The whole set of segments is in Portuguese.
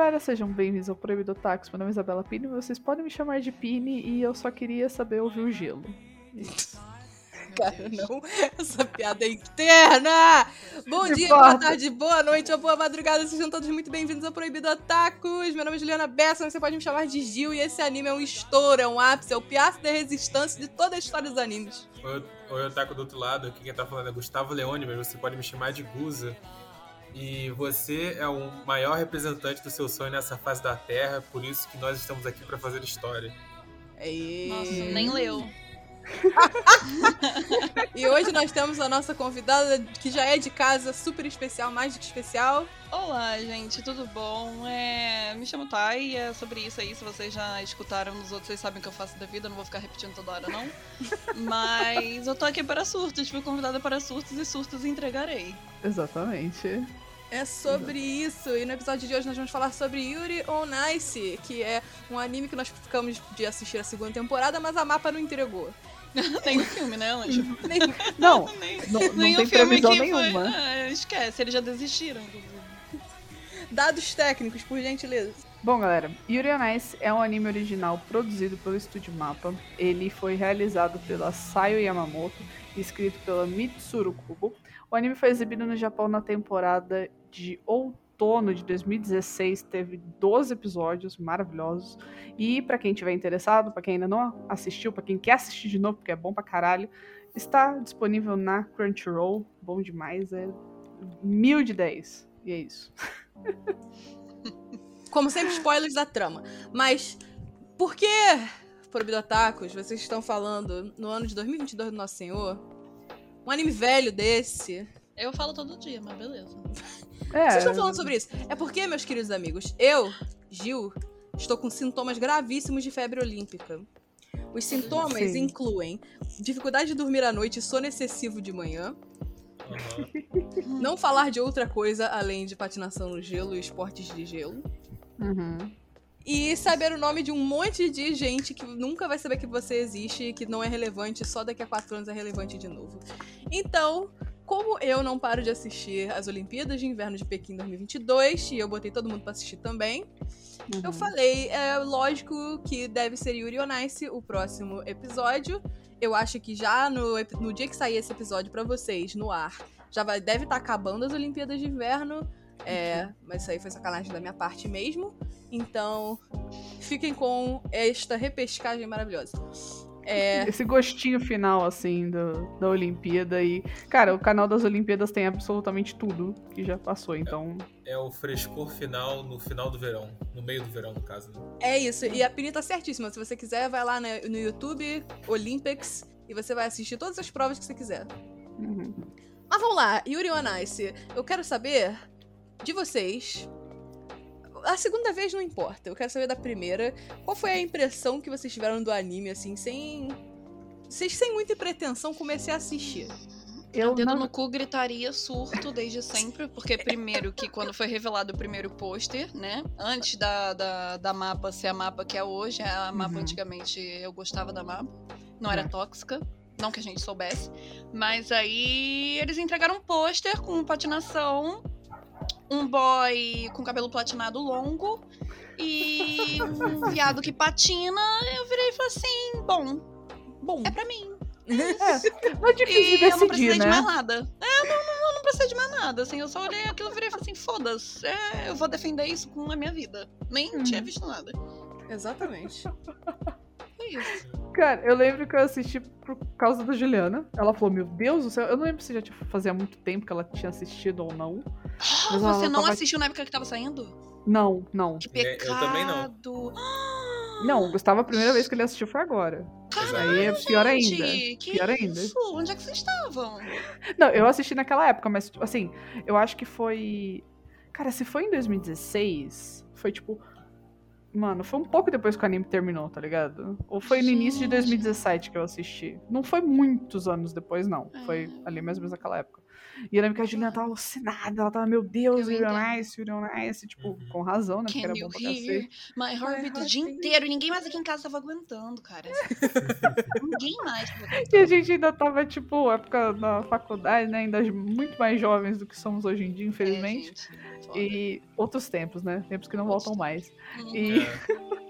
galera, sejam bem-vindos ao Proibido Tax. Meu nome é Isabela Pini, vocês podem me chamar de Pini e eu só queria saber ouvir o gelo. Cara, não. Essa piada é interna! Bom Não dia, importa. boa tarde, boa noite ou boa madrugada. Sejam todos muito bem-vindos ao Proibido Otakus. Meu nome é Juliana Bessa, você pode me chamar de Gil. E esse anime é um estouro, é um ápice, é o piastro da resistência de toda a história dos animes. Oi, oi, Otaku do outro lado, aqui quem tá falando é Gustavo Leone, mas você pode me chamar de Guza. E você é o maior representante do seu sonho nessa fase da Terra, por isso que nós estamos aqui pra fazer história. E... Nossa, nem leu. E hoje nós temos a nossa convidada, que já é de casa, super especial, mais do que especial. Olá, gente, tudo bom? É, me chamo Thay e é sobre isso aí. Se vocês já escutaram nos outros, vocês sabem o que eu faço da vida, eu não vou ficar repetindo toda hora, não. Mas eu tô aqui para surtos, fui convidada para surtos e surtos entregarei. Exatamente. É sobre isso. E no episódio de hoje nós vamos falar sobre Yuri on Ice, que é um anime que nós ficamos de assistir a segunda temporada, mas a mapa não entregou. Nem o filme, né, Anjo? Nem- Não, Nem, não, não tem previsão que nenhuma. foi. Ah, esquece, eles já desistiram, inclusive. Dados técnicos, por gentileza. Bom, galera, Yuri on Ice é um anime original produzido pelo Estúdio Mapa. Ele foi realizado pela Sayo Yamamoto e escrito pela Mitsuru Kubo. O anime foi exibido no Japão na temporada de outono de 2016. Teve 12 episódios maravilhosos. E pra quem tiver interessado, pra quem ainda não assistiu, pra quem quer assistir de novo, porque é bom pra caralho, está disponível na Crunchyroll. Bom demais, é mil de 10. E é isso. Como sempre, spoilers da trama. Mas por que, Proibidotacos, vocês estão falando no ano de 2022 do Nosso Senhor? Um anime velho desse. Eu falo todo dia, mas beleza. É, Vocês estão falando sobre isso? É porque, meus queridos amigos, eu, Gil, estou com sintomas gravíssimos de febre olímpica. Os sintomas Sim. incluem dificuldade de dormir à noite e sono excessivo de manhã, Aham. não falar de outra coisa além de patinação no gelo e esportes de gelo. Uhum. E saber o nome de um monte de gente que nunca vai saber que você existe e que não é relevante, só daqui a quatro anos é relevante de novo. Então, como eu não paro de assistir as Olimpíadas de Inverno de Pequim 2022, e eu botei todo mundo pra assistir também, Uhum. eu falei, é lógico que deve ser Yuri on Ice o próximo episódio. Eu acho que já no, no dia que sair esse episódio pra vocês, no ar, já vai, deve estar acabando as Olimpíadas de Inverno. É, mas isso aí foi sacanagem da minha parte mesmo. Então, fiquem com esta repescagem maravilhosa. É, Esse gostinho final, assim, do, da Olimpíada. E, cara, o canal das Olimpíadas tem absolutamente tudo que já passou, então. É o frescor final no final do verão, no meio do verão, no caso. Né? é isso. E a Pini tá certíssima. Se você quiser, vai lá no YouTube, Olympics, e você vai assistir todas as provas que você quiser. uhum. Mas vamos lá, Yuri on Ice. Eu quero saber de vocês. A segunda vez não importa, eu quero saber da primeira. Qual foi a impressão que vocês tiveram do anime, assim, sem. Vocês sem muita pretensão comecei a assistir. Eu Dedo não... no cu gritaria surto desde sempre, porque primeiro que quando foi revelado o primeiro pôster, né? Antes da, da, da mapa ser a mapa que é hoje, a mapa Uhum. antigamente eu gostava da mapa, não era É. tóxica, não que a gente soubesse. Mas aí eles entregaram um pôster com patinação, um boy com cabelo platinado longo e um viado que patina. Eu virei e falei assim: bom, Bom, é pra mim. É, não é difícil E de eu não precisei decidir, de né? mais nada. É, não, não, eu não precisei de mais nada. Assim, eu só olhei aquilo e virei e falei assim, foda-se, é, eu vou defender isso com a minha vida. Nem Uhum. tinha visto nada. exatamente. Foi isso. Cara, eu lembro que eu assisti por causa da Juliana. Ela falou, meu Deus do céu. Eu não lembro se já tinha- fazia muito tempo que ela tinha assistido ou não. Ah, ela você não tava- assistiu na época que tava saindo? Não, não. Que É, eu pecado. também não. Ah, Não, o Gustavo, a primeira vez que ele assistiu foi agora. Aí é pior ainda. gente, que Pior ainda. isso? Onde é que vocês estavam? Não, eu assisti naquela época, mas, tipo, assim, eu acho que foi. Cara, se foi em 2016, foi tipo. Mano, foi um pouco depois que o anime terminou, tá ligado? Ou foi no início de Gente. 2017 que eu assisti. Não foi muitos anos depois, não. É. Foi ali mais ou menos naquela época. E eu lembro que a Juliana tava alucinada, ela tava, meu Deus, Eu Yuri on entendo. Ice, Yuri on Ice, tipo, com razão, né? Porque Can era you bom pra hear cacete. my heartbeat o dia inteiro? E ninguém mais aqui em casa tava aguentando, cara. ninguém mais tava E a gente ainda tava, tipo, época da faculdade, né? Ainda muito mais jovens do que somos hoje em dia, infelizmente. É, gente, e outros tempos, né? Tempos que não Outros voltam mais. Uhum. E, É.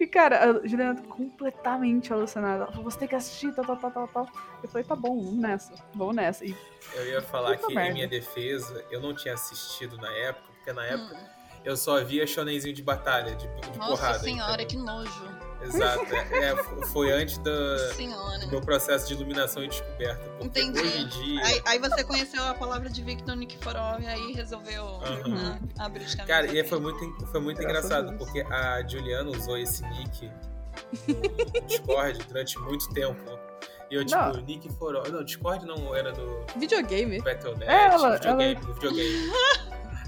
e cara, a Juliana completamente alucinada. Ela falou, você tem que assistir, tal, tal, tal, tal, tal. Eu falei, tá bom, vamos nessa, vamos nessa. E Eu ia falar Puta que, merda. em minha defesa, eu não tinha assistido na época, porque na época Hum. eu só via shonenzinho de batalha, de, de Nossa porrada. senhora, entendeu? que nojo. Exato. É, é, foi antes da- Senhora. do meu processo de iluminação e descoberta. Porque Entendi. hoje em dia. Aí, aí você conheceu a palavra de Victor Nikiforov e aí resolveu Aham. né, abrir os caminhos. Cara, e foi muito, foi muito Graças engraçado, porque a Juliana usou esse nick no Discord durante muito tempo. E eu, tipo, Não. nick for all. Não, Discord não era do Videogame. Battle.net, É, ela- videogame, do videogame.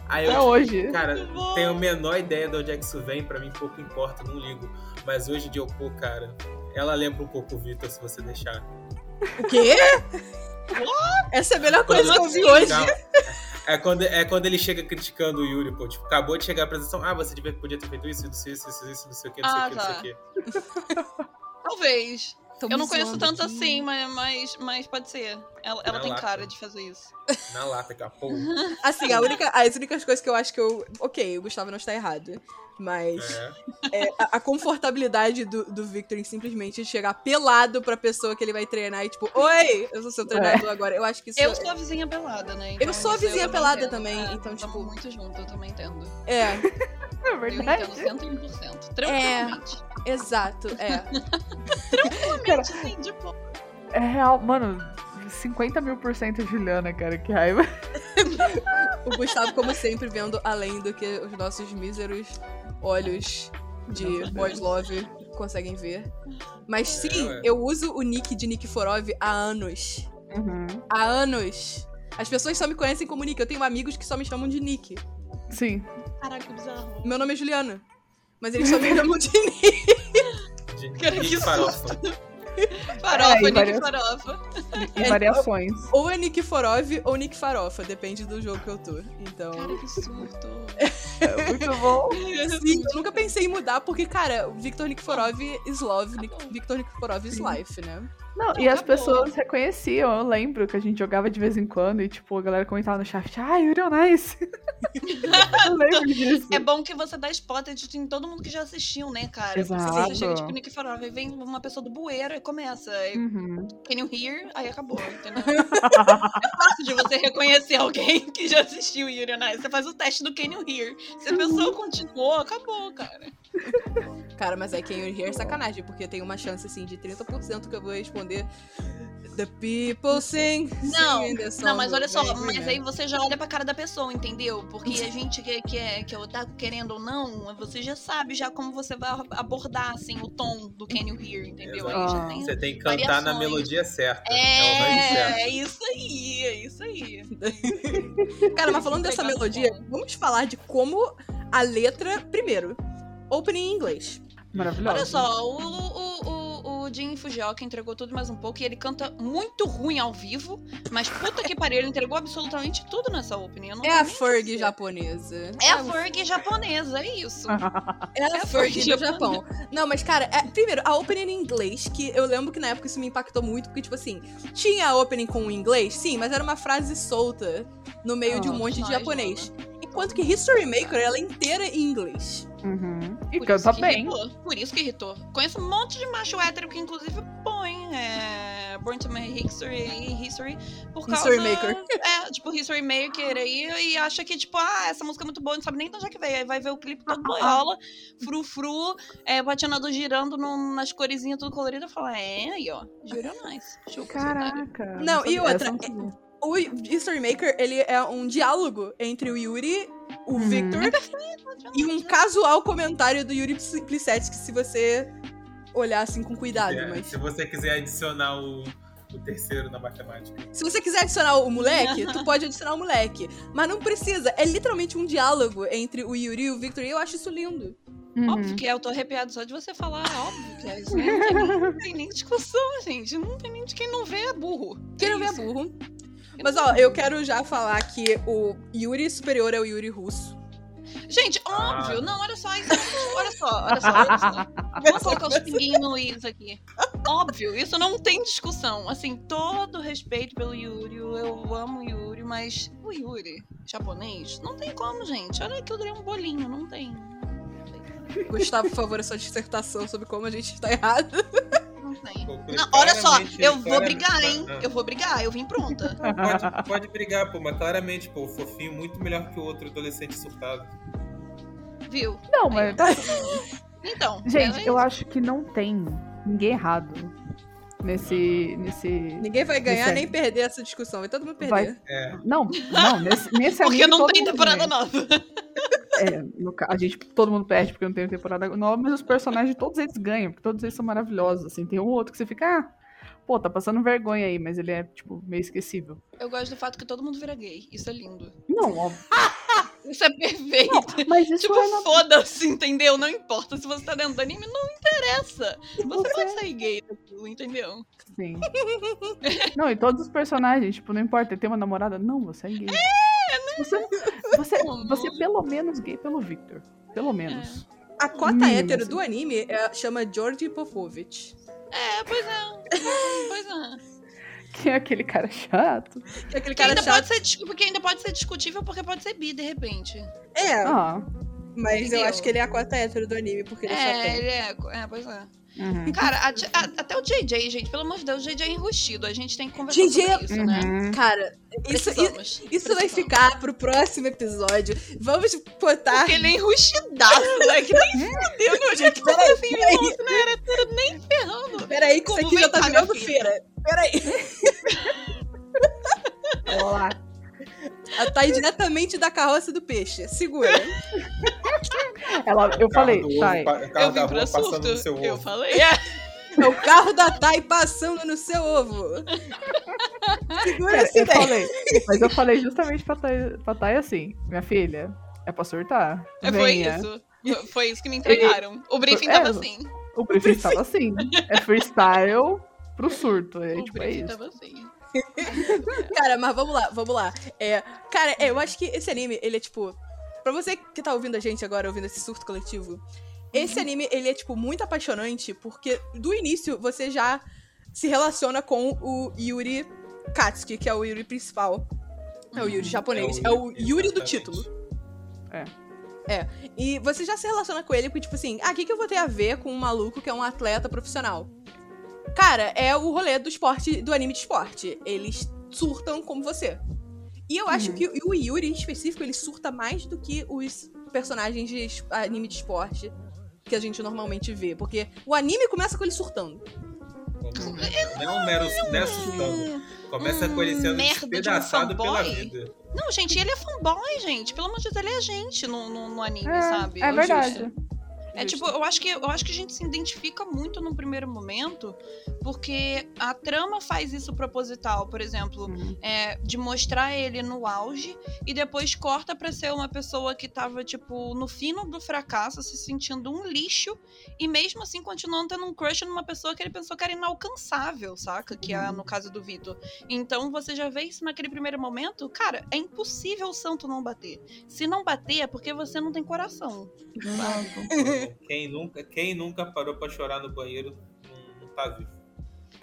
Aí eu, até tipo, hoje. Cara, tenho a menor ideia de onde é que isso vem, pra mim pouco importa, não ligo. Mas hoje em dia eu, pô, cara, ela lembra um pouco o Vitor, se você deixar. O quê? Essa é a melhor coisa que eu vi hoje. Não, É quando, é quando ele chega criticando o Yuri, pô, tipo, acabou de chegar a apresentação, ah, você devia, podia ter feito isso, isso, isso, isso, isso, não sei o que, não sei Ah, o que, não sei tá. o que. Talvez. Tão eu não conheço tanto aqui. assim, mas, mas, mas pode ser. Ela, ela tem lata. cara de fazer isso. Na lata, cara, pô. Assim, a única, as únicas coisas que eu acho que eu. Ok, o Gustavo não está errado. Mas É. é, a, a confortabilidade do, do Victor em simplesmente chegar pelado pra pessoa que ele vai treinar e tipo, oi, eu sou seu treinador agora. Eu acho que isso Eu sou a vizinha pelada, né? Eu sou a vizinha pelada entendo. também, É, então, tipo- muito junto, eu também entendo. é, É Eu verdade. entendo 101%. Tranquilamente. exato, é. Tranquilamente, assim, de boa. É real, mano. 50 mil por cento Juliana, cara, que raiva. O Gustavo, como sempre, vendo além do que os nossos míseros olhos de Boys Love conseguem ver. Mas sim, ué. eu uso o nick de Nick Forov há anos. Uhum. Há anos. As pessoas só me conhecem como Nick. Eu tenho amigos que só me chamam de Nick. Sim. Caraca, que bizarro. Meu nome é Juliana. Mas eles só me chamam de Nick. Cara, Nick que Farofa. Farofa, É, e Nick Farofa. E É, variações. Ou é Nick Forov ou Nick Farofa. Depende do jogo que eu tô. Então. Cara, que surto. É muito bom. Sim, eu nunca pensei em mudar, porque, cara, o Victor Nikiforov is love, Nick- Victor Nikiforov is life, né? Não, Não, e as pessoas reconheciam. Eu lembro que a gente jogava de vez em quando e, tipo, a galera comentava no chat: Ah, Yuri on Ice. eu lembro disso. É bom que você dá spotted em todo mundo que já assistiu, né, cara? Exato. você chega tipo Nick Farofa e vem uma pessoa do bueiro e começa. Aí, Uhum. Can you hear? Aí acabou, entendeu? é fácil de você reconhecer alguém que já assistiu Yuri on Ice. Você faz o teste do Can you hear? Se a pessoa continuou, acabou, cara. Cara, mas é quem eu hear é sacanagem, porque tem uma chance, assim, de 30% que eu vou responder The people sing, Não, sing the song Não, mas olha só, mas aí você já olha pra cara da pessoa, entendeu? Porque a gente que, que, é, que é otaku querendo ou não, você já sabe já como você vai abordar, assim, o tom do Can You Hear, entendeu? Aí já tem Você tem que cantar na Variações. melodia certa. É, É, é isso aí, é isso aí. Cara, mas falando dessa melodia, vamos falar de como a letra, primeiro, opening em inglês. Maravilhoso. Olha só, o, o, o, o Jin Fujioka entregou tudo mais um pouco e ele canta muito ruim ao vivo, mas puta que pariu, ele entregou absolutamente tudo nessa opening. eu não É a Ferg dizer. japonesa. É a Ferg japonesa, é isso. É a É a Ferg do Japão. Não, mas, cara, é- primeiro, a opening em inglês, que eu lembro que na época isso me impactou muito, porque, tipo assim, tinha a opening com o inglês, sim, mas era uma frase solta no meio de um monte de japonês. Enquanto que History Maker, ela é inteira em inglês. Uhum. E Por canta isso que bem. irritou. Por isso que irritou. Conheço um monte de macho hétero que inclusive põe é, Born to My History, History por causa... History Maker. É, tipo History Maker aí e acha que, tipo, ah, essa música é muito boa, não sabe nem de onde é que veio. Aí vai ver o clipe todo boiola, frufru, é, patinador girando num- nas coresinhas tudo colorido e fala, é, aí ó, juro otário. Caraca. Não, e sabia- outra, eu não. O History Maker, ele é um diálogo entre o Yuri, o Uhum. Victor, e um casual comentário do Yuri Plisetsky, se você olhar assim com cuidado, É, mas... Se você quiser adicionar o, o terceiro na matemática. Se você quiser adicionar o moleque, tu pode adicionar o moleque. Mas não precisa. É literalmente um diálogo entre o Yuri e o Victor. E eu acho isso lindo. Uhum. Óbvio que é, eu tô arrepiado só de você falar, é óbvio que é isso. Não tem, nem, não tem nem discussão, gente. Não tem nem de quem não vê é burro. Quem não vê é burro. Mas ó, eu quero já falar que o Yuri superior é o Yuri russo. Gente, Ah. óbvio. Não, olha só. isso- olha só, olha só, olha só. Vamos colocar os pinguinhos no is aqui. Óbvio, isso não tem discussão. Assim, todo respeito pelo Yuri. Eu amo o Yuri, mas o Yuri japonês, não tem como, gente. Olha aquilo ali é um bolinho, não tem. Gustavo, por favor, a sua dissertação sobre como a gente está errado. Não olha só, claramente- eu vou brigar, hein? Ah. Eu vou brigar, eu vim pronta. Pode, pode brigar, pô, mas claramente, pô, o fofinho muito melhor que o outro adolescente surtado. Viu? Não, mas. Então, Gente, é eu acho que não tem ninguém errado nesse. nesse... Ninguém vai ganhar nem perder essa discussão, vai todo mundo perder. Vai- É. Não, não, nesse, nesse Porque anime não todo tem mundo temporada ganha. nova. É, no a gente, todo mundo perde porque não tem temporada nova, mas os personagens, todos eles ganham, porque todos eles são maravilhosos, assim. Tem um ou outro que você fica, ah, pô, tá passando vergonha aí, mas ele é, tipo, meio esquecível. Eu gosto do fato que todo mundo vira gay. Isso é lindo. Não, óbvio. Isso é perfeito. Mas isso Tipo, é na... foda-se, entendeu? Não importa se você tá dentro do anime, não interessa. Você Você- pode sair gay daquilo, entendeu? Sim. Não, e todos os personagens, tipo, não importa, tem uma namorada, não, você é gay. Você, você, você é pelo menos gay pelo Victor. Pelo menos. A cota Mínimo, hétero assim. do anime é- chama George Popovich. É, pois é. Pois é. Que é aquele cara chato. Que é aquele Que cara ainda chato. pode ser, porque ainda pode ser discutível porque pode ser bi, de repente. É, Ah. mas eu entendeu? acho que ele é a cota hétero do anime, porque ele é, É, chatão. ele é. É, pois é. Uhum. Cara, a- a- até o JJ, gente, pelo amor de Deus, o JJ é enrustido. A gente tem que conversar JJ sobre isso, né? Uhum. Cara, isso, Precisamos. isso vai ficar pro próximo episódio. Vamos botar. Porque ele é enrustidaço, né? Que nem fudeu, meu jeito que Peraí, assim, não era tudo nem ferrando. Peraí, que isso Como aqui já tá virando feira. Peraí. Olá. Ela tá aí diretamente da carroça do peixe. Segura. Ela, eu falei, tá. pa- Eu carro da vim pra passando surto. no seu Eu ovo. falei, é. É o carro da Thay passando no seu ovo. Segura Cara, essa eu ideia. falei, mas eu falei justamente pra Thay, pra Thay assim, minha filha, é pra surtar. É, Foi isso. Foi- isso que me entregaram. O briefing É, tava assim. O briefing estava assim. É freestyle pro surto. É, O tipo, é briefing isso. tava assim. Cara, mas vamos lá, vamos lá. É, cara, é, eu acho que esse anime, ele é tipo. Pra você que tá ouvindo a gente agora, ouvindo esse surto coletivo, esse anime, ele é, tipo, muito apaixonante, porque do início você já se relaciona com o Yuri Katsuki, que é o Yuri principal. É o Yuri japonês. É o Yuri do exatamente. título. É. É. E você já se relaciona com ele, porque, tipo assim, ah, o que, que eu vou ter a ver com um maluco que é um atleta profissional? Cara, é o rolê do esporte, do anime de esporte. Eles surtam como você. E eu acho Uhum. que o Yuri, em específico, ele surta mais do que os personagens de anime de esporte que a gente normalmente vê. Porque o anime começa com ele surtando. Não é um mero não é assustando. Começa com ele sendo merda de um despedaçado pela vida. Não, gente, ele é fanboy, gente. Pelo amor de Deus, ele é gente no, no, no anime, É, sabe? é o verdade. justo. É Justo. tipo, eu acho, que, eu acho que a gente se identifica muito no primeiro momento, porque a trama faz isso proposital, por exemplo, Uhum. é, de mostrar ele no auge e depois corta pra ser uma pessoa que tava, tipo, no fino do fracasso, se sentindo um lixo, e mesmo assim continuando tendo um crush numa pessoa que ele pensou que era inalcançável, saca? Que é no caso do Vitor. Então você já vê isso naquele primeiro momento, cara, é impossível o santo não bater. Se não bater é porque você não tem coração. Quem nunca, quem nunca parou pra chorar no banheiro não, não tá vivo.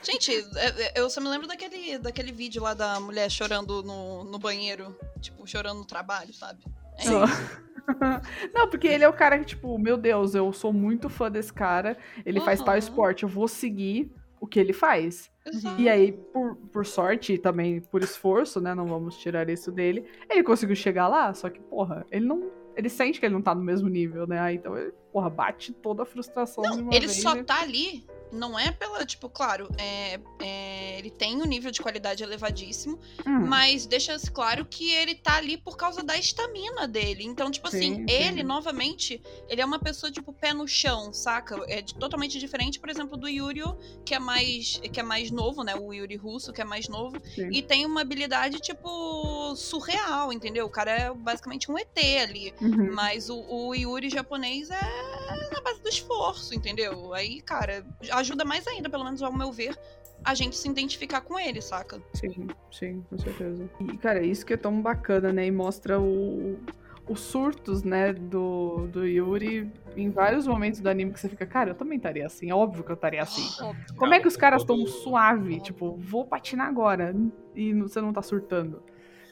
Gente, é- é- eu só me lembro daquele, daquele vídeo lá da mulher chorando no, no banheiro, tipo, chorando no trabalho, sabe? É Sim. isso. Não, porque ele é o cara que, tipo, meu Deus, eu sou muito fã desse cara. Ele faz tal esporte, eu vou seguir o que ele faz. Exato. E aí, por, por sorte e também por esforço, né? Não vamos tirar isso dele. Ele conseguiu chegar lá, só que, porra, ele não. Ele sente que ele não tá no mesmo nível, né? Aí, então ele, porra, bate toda a frustração de uma Ele vez. só e- tá ali, não é pela, tipo, claro, é, é, ele tem um nível de qualidade elevadíssimo, Hum, mas deixa claro que ele tá ali por causa da estamina dele. Então, tipo Sim, assim, sim. ele, novamente, ele é uma pessoa, tipo, pé no chão, saca? É totalmente diferente, por exemplo, do Yuri, que é mais que é mais novo, né? O Yuri russo, que é mais novo. Sim. E tem uma habilidade, tipo, surreal, entendeu? O cara é basicamente um ET ali. uhum. Mas o, o Yuri japonês é na base do esforço, entendeu? Aí, cara, ajuda mais ainda, pelo menos ao meu ver, a gente se identificar com ele, saca? Sim, sim, com certeza. E, cara, isso que é tão bacana, né? E mostra o, os surtos, né, do, do Yuri em vários momentos do anime que você fica, cara, eu também estaria assim, é óbvio que eu estaria assim. Óbvio. Como é que os caras estão todo- suave? Tipo, vou patinar agora e você não tá surtando,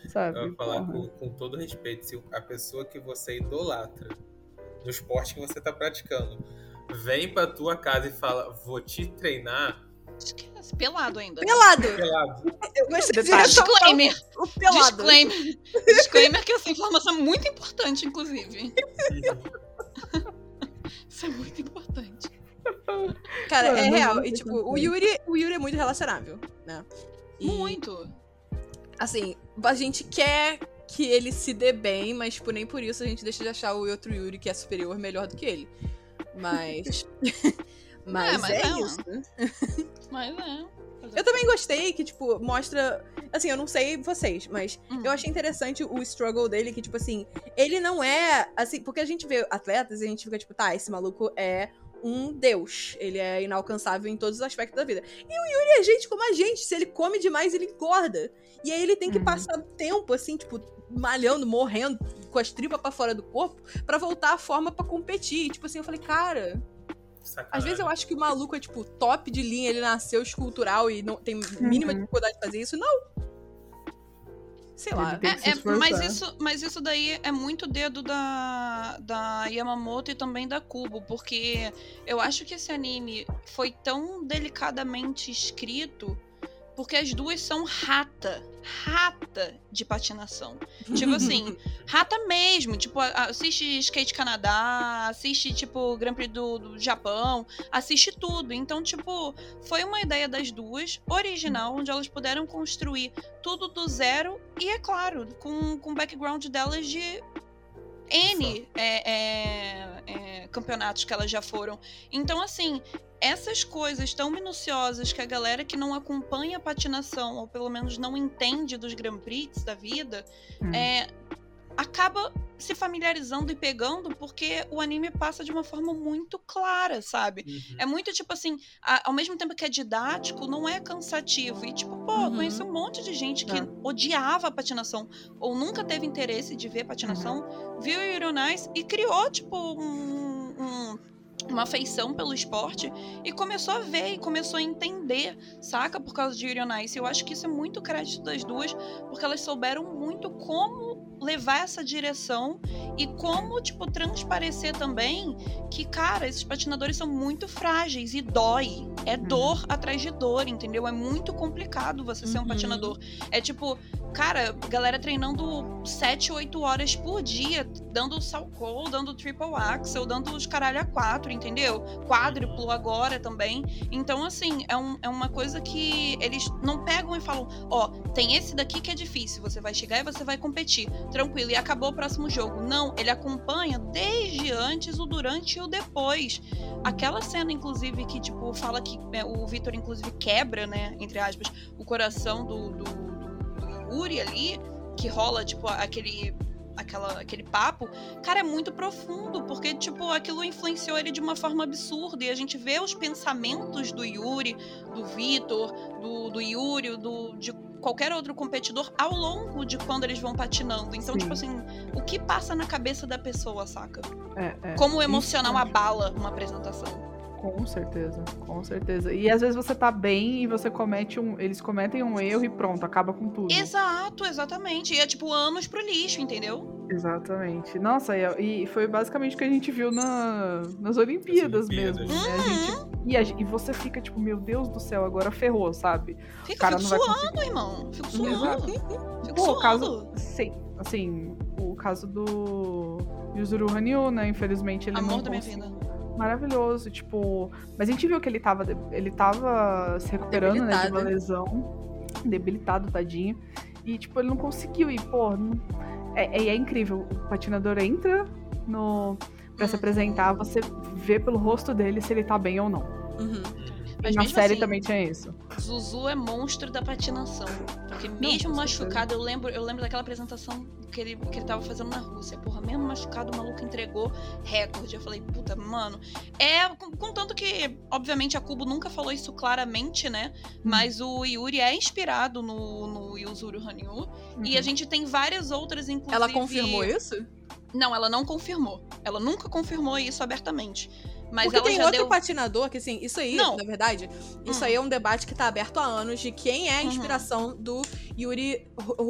sabe? Eu vou falar com, com todo respeito, se a pessoa que você idolatra no esporte que você tá praticando vem pra tua casa e fala, vou te treinar, Esquece, pelado ainda. Pelado! pelado. Eu gostei de Disclaimer. o pelado. Disclaimer. Disclaimer que essa informação é muito importante, inclusive. Isso é muito importante. Cara, é não real. E, tipo, o é. Yuri, o Yuri é muito relacionável, né? E, Muito. Assim, a gente quer que ele se dê bem, mas, tipo, nem por isso a gente deixa de achar o outro Yuri que é superior melhor do que ele. Mas. mas, É, mas é, é, isso. Mas é. Eu também gostei que, tipo, mostra. Assim, eu não sei vocês, mas Hum. eu achei interessante o struggle dele, que, tipo assim, ele não é. Assim, porque a gente vê atletas e a gente fica, tipo, tá, esse maluco é um deus. Ele é inalcançável em todos os aspectos da vida. E o Yuri é gente como a gente. Se ele come demais, ele engorda. E aí ele tem que Uhum. passar tempo, assim, tipo, malhando, morrendo, com as tripas pra fora do corpo, pra voltar à forma pra competir. E, tipo assim, eu falei, cara, Sacanagem. às vezes eu acho que o maluco é, tipo, top de linha, ele nasceu escultural e não tem mínima Uhum. dificuldade de fazer isso. Não. Sei lá. É, é, mas, isso, mas isso daí é muito dedo da, da Yamamoto e também da Kubo, porque eu acho que esse anime foi tão delicadamente escrito porque as duas são rata, rata de patinação. Tipo assim, rata mesmo. Tipo, assiste Skate Canadá, assiste, tipo, Grand Prix do, do Japão, assiste tudo. Então, tipo, foi uma ideia das duas, original, onde elas puderam construir tudo do zero e, é claro, com, com o background delas de N é, é, é, campeonatos que elas já foram. Então, assim, essas coisas tão minuciosas que a galera que não acompanha a patinação, ou pelo menos não entende dos Grand Prix da vida, Hum. é, acaba se familiarizando e pegando porque o anime passa de uma forma muito clara, sabe? Uhum. É muito tipo assim, a- ao mesmo tempo que é didático, não é cansativo. E tipo, pô, Uhum. conheci um monte de gente que É. odiava a patinação ou nunca teve interesse de ver patinação, viu o Yuri e criou, tipo, um- um- uma afeição pelo esporte e começou a ver e começou a entender, saca? Por causa de Yuri on Ice. Eu acho que isso é muito crédito das duas, porque elas souberam muito como levar essa direção e como, tipo, transparecer também que, cara, esses patinadores são muito frágeis e dói. É dor atrás de dor, entendeu? É muito complicado você ser um Uhum. patinador. É tipo, cara, galera treinando 7, 8 horas por dia, dando salcou, dando triple axel, dando os caralho a quatro, entendeu? Quádruplo agora também. Então, assim, é, um- é uma coisa que eles não pegam e falam, ó, tem esse daqui que é difícil, você vai chegar e você vai competir, tranquilo, e acabou o próximo jogo. Não, ele acompanha desde antes, o durante e o depois. Aquela cena, inclusive, que, tipo, fala que é, o Victor, inclusive, quebra, né, entre aspas, o coração do, do, do, do Yuri ali, que rola, tipo, aquele. Aquela, aquele papo, cara, é muito profundo, porque, tipo, aquilo influenciou ele de uma forma absurda. E a gente vê os pensamentos do Yuri, do Vitor, do, do Yuri, do, de qualquer outro competidor ao longo de quando eles vão patinando. Então, Sim. tipo assim, o que passa na cabeça da pessoa, saca? É, é. Como o emocional abala uma apresentação. Com certeza, com certeza. E às vezes você tá bem e você comete um. Eles cometem um erro e pronto, acaba com tudo. Exato, exatamente. E é tipo anos pro lixo, entendeu? Exatamente. Nossa, e, e foi basicamente o que a gente viu na, nas Olimpíadas, Olimpíadas. mesmo. né? A gente- e, a e você fica tipo, meu Deus do céu, agora ferrou, sabe? Fica, cara fico não vai suando, irmão. Fico suando. Exato. Fico Pô, o suando. caso. Sim, assim, o caso do Yuzuru Hanyu, né? Infelizmente ele Amor não da minha vida. Maravilhoso, tipo. Mas a gente viu que ele tava. Ele tava se recuperando, né? De uma lesão. Debilitado, tadinho. E, tipo, ele não conseguiu ir, pô. não- É, é, é incrível. O patinador entra no. Pra se Uhum. apresentar, você vê pelo rosto dele se ele tá bem ou não. Uhum. Mas na série assim- também tinha isso. Zuzu é monstro da patinação. Porque mesmo com machucado, eu lembro, eu lembro daquela apresentação que ele, que ele tava fazendo na Rússia. Porra, mesmo machucado, o maluco entregou recorde. Eu falei, puta, mano. É, contanto que, obviamente, a Kubo nunca falou isso claramente, né? Hum. Mas o Yuri é inspirado no, no Yuzuru Hanyu. E a Uhum. gente tem várias outras, inclusive. Ela confirmou isso? Não, ela não confirmou. Ela nunca confirmou isso abertamente. Mas Porque tem outro deu. patinador que, assim, isso aí, Não. na verdade, isso Hum. aí é um debate que tá aberto há anos de quem é a Uhum. inspiração do Yuri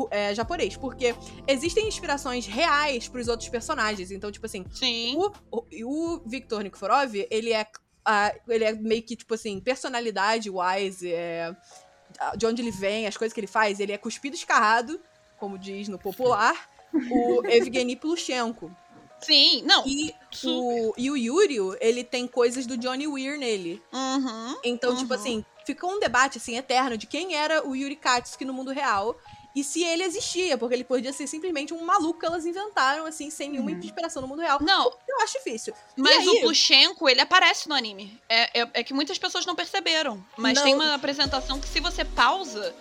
é, japonês. Porque existem inspirações reais pros outros personagens. Então, tipo assim, Sim. o, o, o Viktor Nikiforov, ele é, ah, ele é meio que, tipo assim, personalidade wise, é, de onde ele vem, as coisas que ele faz, ele é cuspido escarrado, como diz no popular, o Evgeny Plushenko. Sim, não. E o, e o Yuri, ele tem coisas do Johnny Weir nele. Uhum. Então, tipo Uhum. assim, ficou um debate, assim, eterno de quem era o Yuri Katsuki no mundo real e se ele existia, porque ele podia ser simplesmente um maluco que elas inventaram, assim, sem nenhuma Uhum. inspiração no mundo real. Não, Eu acho difícil. mas aí? o Plushenko, ele aparece no anime. É, é, é que muitas pessoas não perceberam. Mas Não. tem uma apresentação que se você pausa,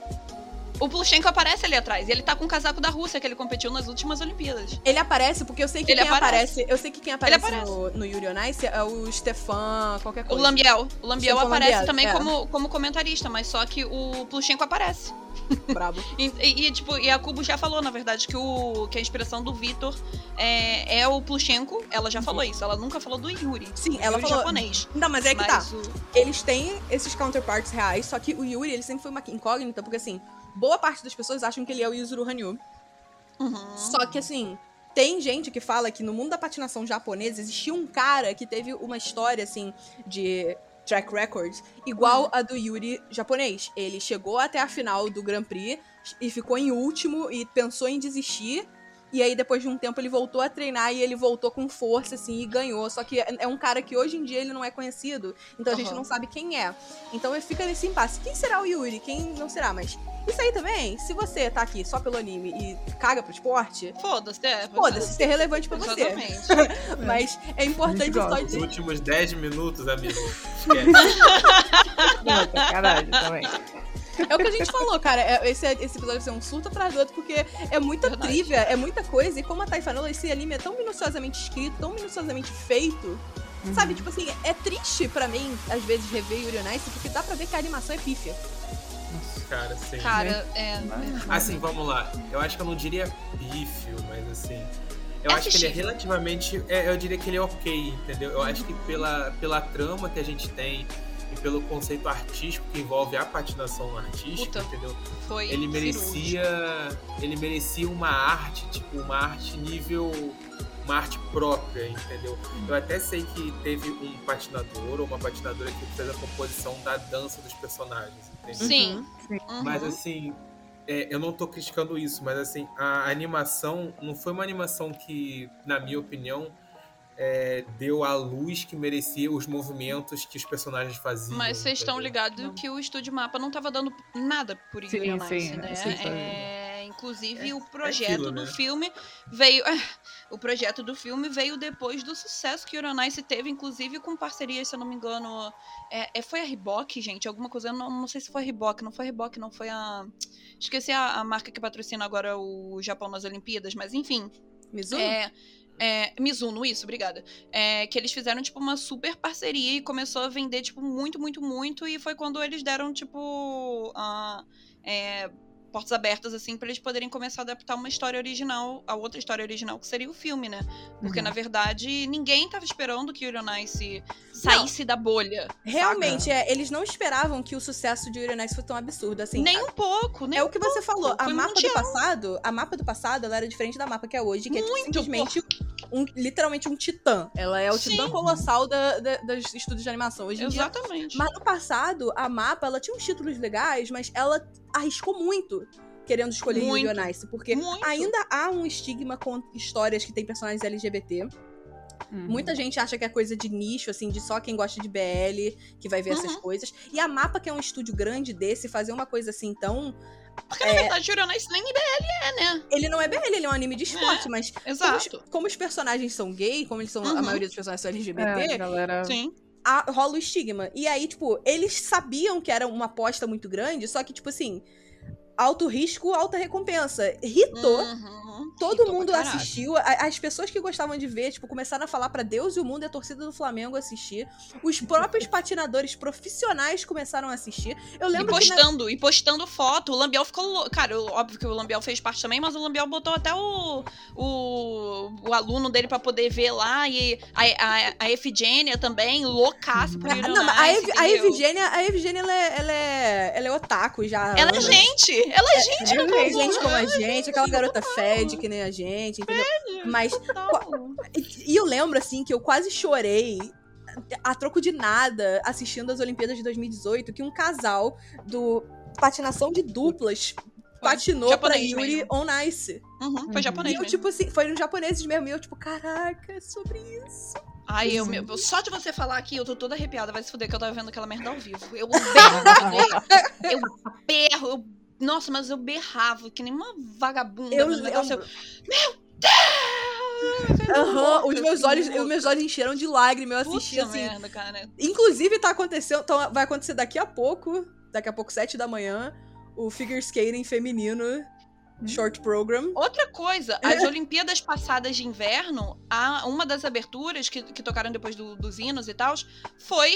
o Plushenko aparece ali atrás. E ele tá com o casaco da Rússia, que ele competiu nas últimas Olimpíadas. Ele aparece, porque eu sei que Ele quem aparece. aparece. Eu sei que quem aparece, aparece. no, no Yuri on Ice é o Stefan, qualquer O coisa. Lambiel. O Lambiel Stefan aparece Lambiel, também é. como, como comentarista, mas só que o Plushenko aparece. Brabo. E, e- e, tipo, e a Kubo já falou, na verdade, que, o, que a inspiração do Vitor é, é o Plushenko. Ela já falou isso. Ela nunca falou do Yuri. Sim, Uhum. ela Yuri falou. japonês. Não, mas é que tá. Mas o- Eles têm esses counterparts reais, só que o Yuri, ele sempre foi uma incógnita, porque assim, boa parte das pessoas acham que ele é o Yuzuru Hanyu. Uhum. Só que assim, tem gente que fala que no mundo da patinação japonesa existia um cara que teve uma história assim de track record igual a do Yuri japonês. Ele chegou até a final do Grand Prix e ficou em último e pensou em desistir. E aí, depois de um tempo, ele voltou a treinar e ele voltou com força, assim, e ganhou. Só que é é um cara que hoje em dia ele não é conhecido. Então a gente Aham. não sabe quem é. Então fica nesse impasse. Quem será o Yuri? Quem não será? Mas isso aí também, se você tá aqui só pelo anime e caga pro esporte, Foda-se, é. foda-se, isso é relevante pra você. Exatamente. Mas é importante Gente só gosta. Os de. últimos 10 minutos, amigo. Esquece. Sacanagem também. É o que a gente falou, cara. é- Esse, esse episódio vai ser um surto atrás do outro, porque é muita Verdade. trivia, é muita coisa. E como a Thay falou, esse anime é tão minuciosamente escrito, tão minuciosamente feito. Uhum. Sabe, tipo assim, é triste pra mim, às vezes, rever Yuri on Ice, porque dá pra ver que a animação é pífia. Cara, sim. Cara, é. Assim, vamos lá. Eu acho que eu não diria pífio, mas assim. Eu É acho que ele é relativamente. é, eu diria que ele é ok, entendeu? Eu acho que pela, pela trama que a gente tem e pelo conceito artístico que envolve a patinação artística, Puta. entendeu? Foi. Ele merecia. Ele merecia uma arte, tipo, uma arte nível. Uma arte própria, entendeu? Eu até sei que teve um patinador ou uma patinadora que fez a composição da dança dos personagens, entendeu? Sim. Sim. Uhum. Mas assim, é, eu não tô criticando isso, mas assim, a animação não foi uma animação que, na minha opinião, é, deu a luz que merecia os movimentos que os personagens faziam. Mas vocês estão ligados que o Estúdio Mapa não tava dando nada por Sim, sim, né? sim, sim. É, inclusive, É, o projeto aquilo, do né? filme veio. o projeto do filme veio depois do sucesso que Yuri on Ice teve, inclusive com parcerias, se eu não me engano. É, é- foi a Reebok, gente? Alguma coisa. Eu não, não sei se foi a Reebok, não foi a Reebok, não foi a. Esqueci a, a marca que patrocina agora o Japão nas Olimpíadas, mas enfim. Mizuno? É, é, Mizuno, isso, obrigada. É, que eles fizeram, tipo, uma super parceria e começou a vender, tipo, muito, muito, muito. E foi quando eles deram, tipo, a, é, portas abertas, assim, pra eles poderem começar a adaptar uma história original, a outra história original, que seria o filme, né? Porque, Uhum. na verdade, ninguém tava esperando que Yuri on Ice saísse da bolha. Realmente, é, eles não esperavam que o sucesso de Yuri on Ice fosse tão absurdo, assim. nem um pouco, nem É um o que você falou, a Foi mapa mundial. do passado, a mapa do passado, ela era diferente da mapa que é hoje, que é Muito, simplesmente um, literalmente um titã. Ela é o Sim. titã colossal da, da- dos estúdios de animação. Hoje em dia, Exatamente. Mas no passado, a mapa, ela tinha uns títulos legais, mas ela arriscou muito querendo escolher Muito. Yuri on Ice, porque Muito. ainda há um estigma com histórias que tem personagens LGBT. Uhum. Muita gente acha que é coisa de nicho, assim, de só quem gosta de BL que vai ver essas Uhum. coisas. E a mapa, que é um estúdio grande desse, fazer uma coisa assim tão. Porque, na verdade, Yuri on Ice nem IBL é, né? Ele não é BL, ele é um anime de esporte, mas como os, Exato. como os personagens são gay, como eles são. A Uhum. maioria dos personagens são É, LGBT, a galera. Sim. A- rola o estigma. E aí, tipo, eles sabiam que era uma aposta muito grande, só que, tipo assim, alto risco, alta recompensa. Hitou. Uhum. Todo mundo assistiu. As pessoas que gostavam de ver, tipo, começaram a falar pra Deus e o mundo e a torcida do Flamengo assistir. Os próprios patinadores profissionais começaram a assistir. Eu E lembro que na- postando, e postando foto. O Lambiel ficou louco. Cara, óbvio que o Lambiel fez parte também, mas o Lambiel botou até o, o, o aluno dele pra poder ver lá. E a, a, a Efigênia também, Ah, ir não, mas a, Ev a Evigênia, a ela, é, ela, é, ela é otaku já. Ela é gente! Ela é gente, é amor. gente como a gente, aquela garota fed que nem a gente, entendeu? Mas Total. E eu lembro, assim, que eu quase chorei a troco de nada assistindo as Olimpíadas de 2018, que um casal do patinação de duplas patinou pra Japonês Yuri mesmo. on Ice. Uhum, foi Uhum. japonês E eu, mesmo. tipo assim, foi nos japoneses mesmo. E eu, tipo, caraca, é sobre isso. Ai, eu, meu, só de você falar aqui, eu tô toda arrepiada. Vai se fuder que eu tava vendo aquela merda ao vivo. Eu berro, eu berro, eu... Nossa, mas eu berrava que nem uma vagabunda. Eu negócio, lembro. eu- Aham, os eu meus fico olhos, os meus olhos encheram de lágrimas. Eu assisti Puta assim. merda, cara. Inclusive, tá acontecendo. Então, vai acontecer daqui a pouco. Daqui a pouco, sete da manhã. O figure skating feminino. Short program. Outra coisa, É. as Olimpíadas passadas de inverno, a, uma das aberturas que, que tocaram depois do- dos hinos e tal, foi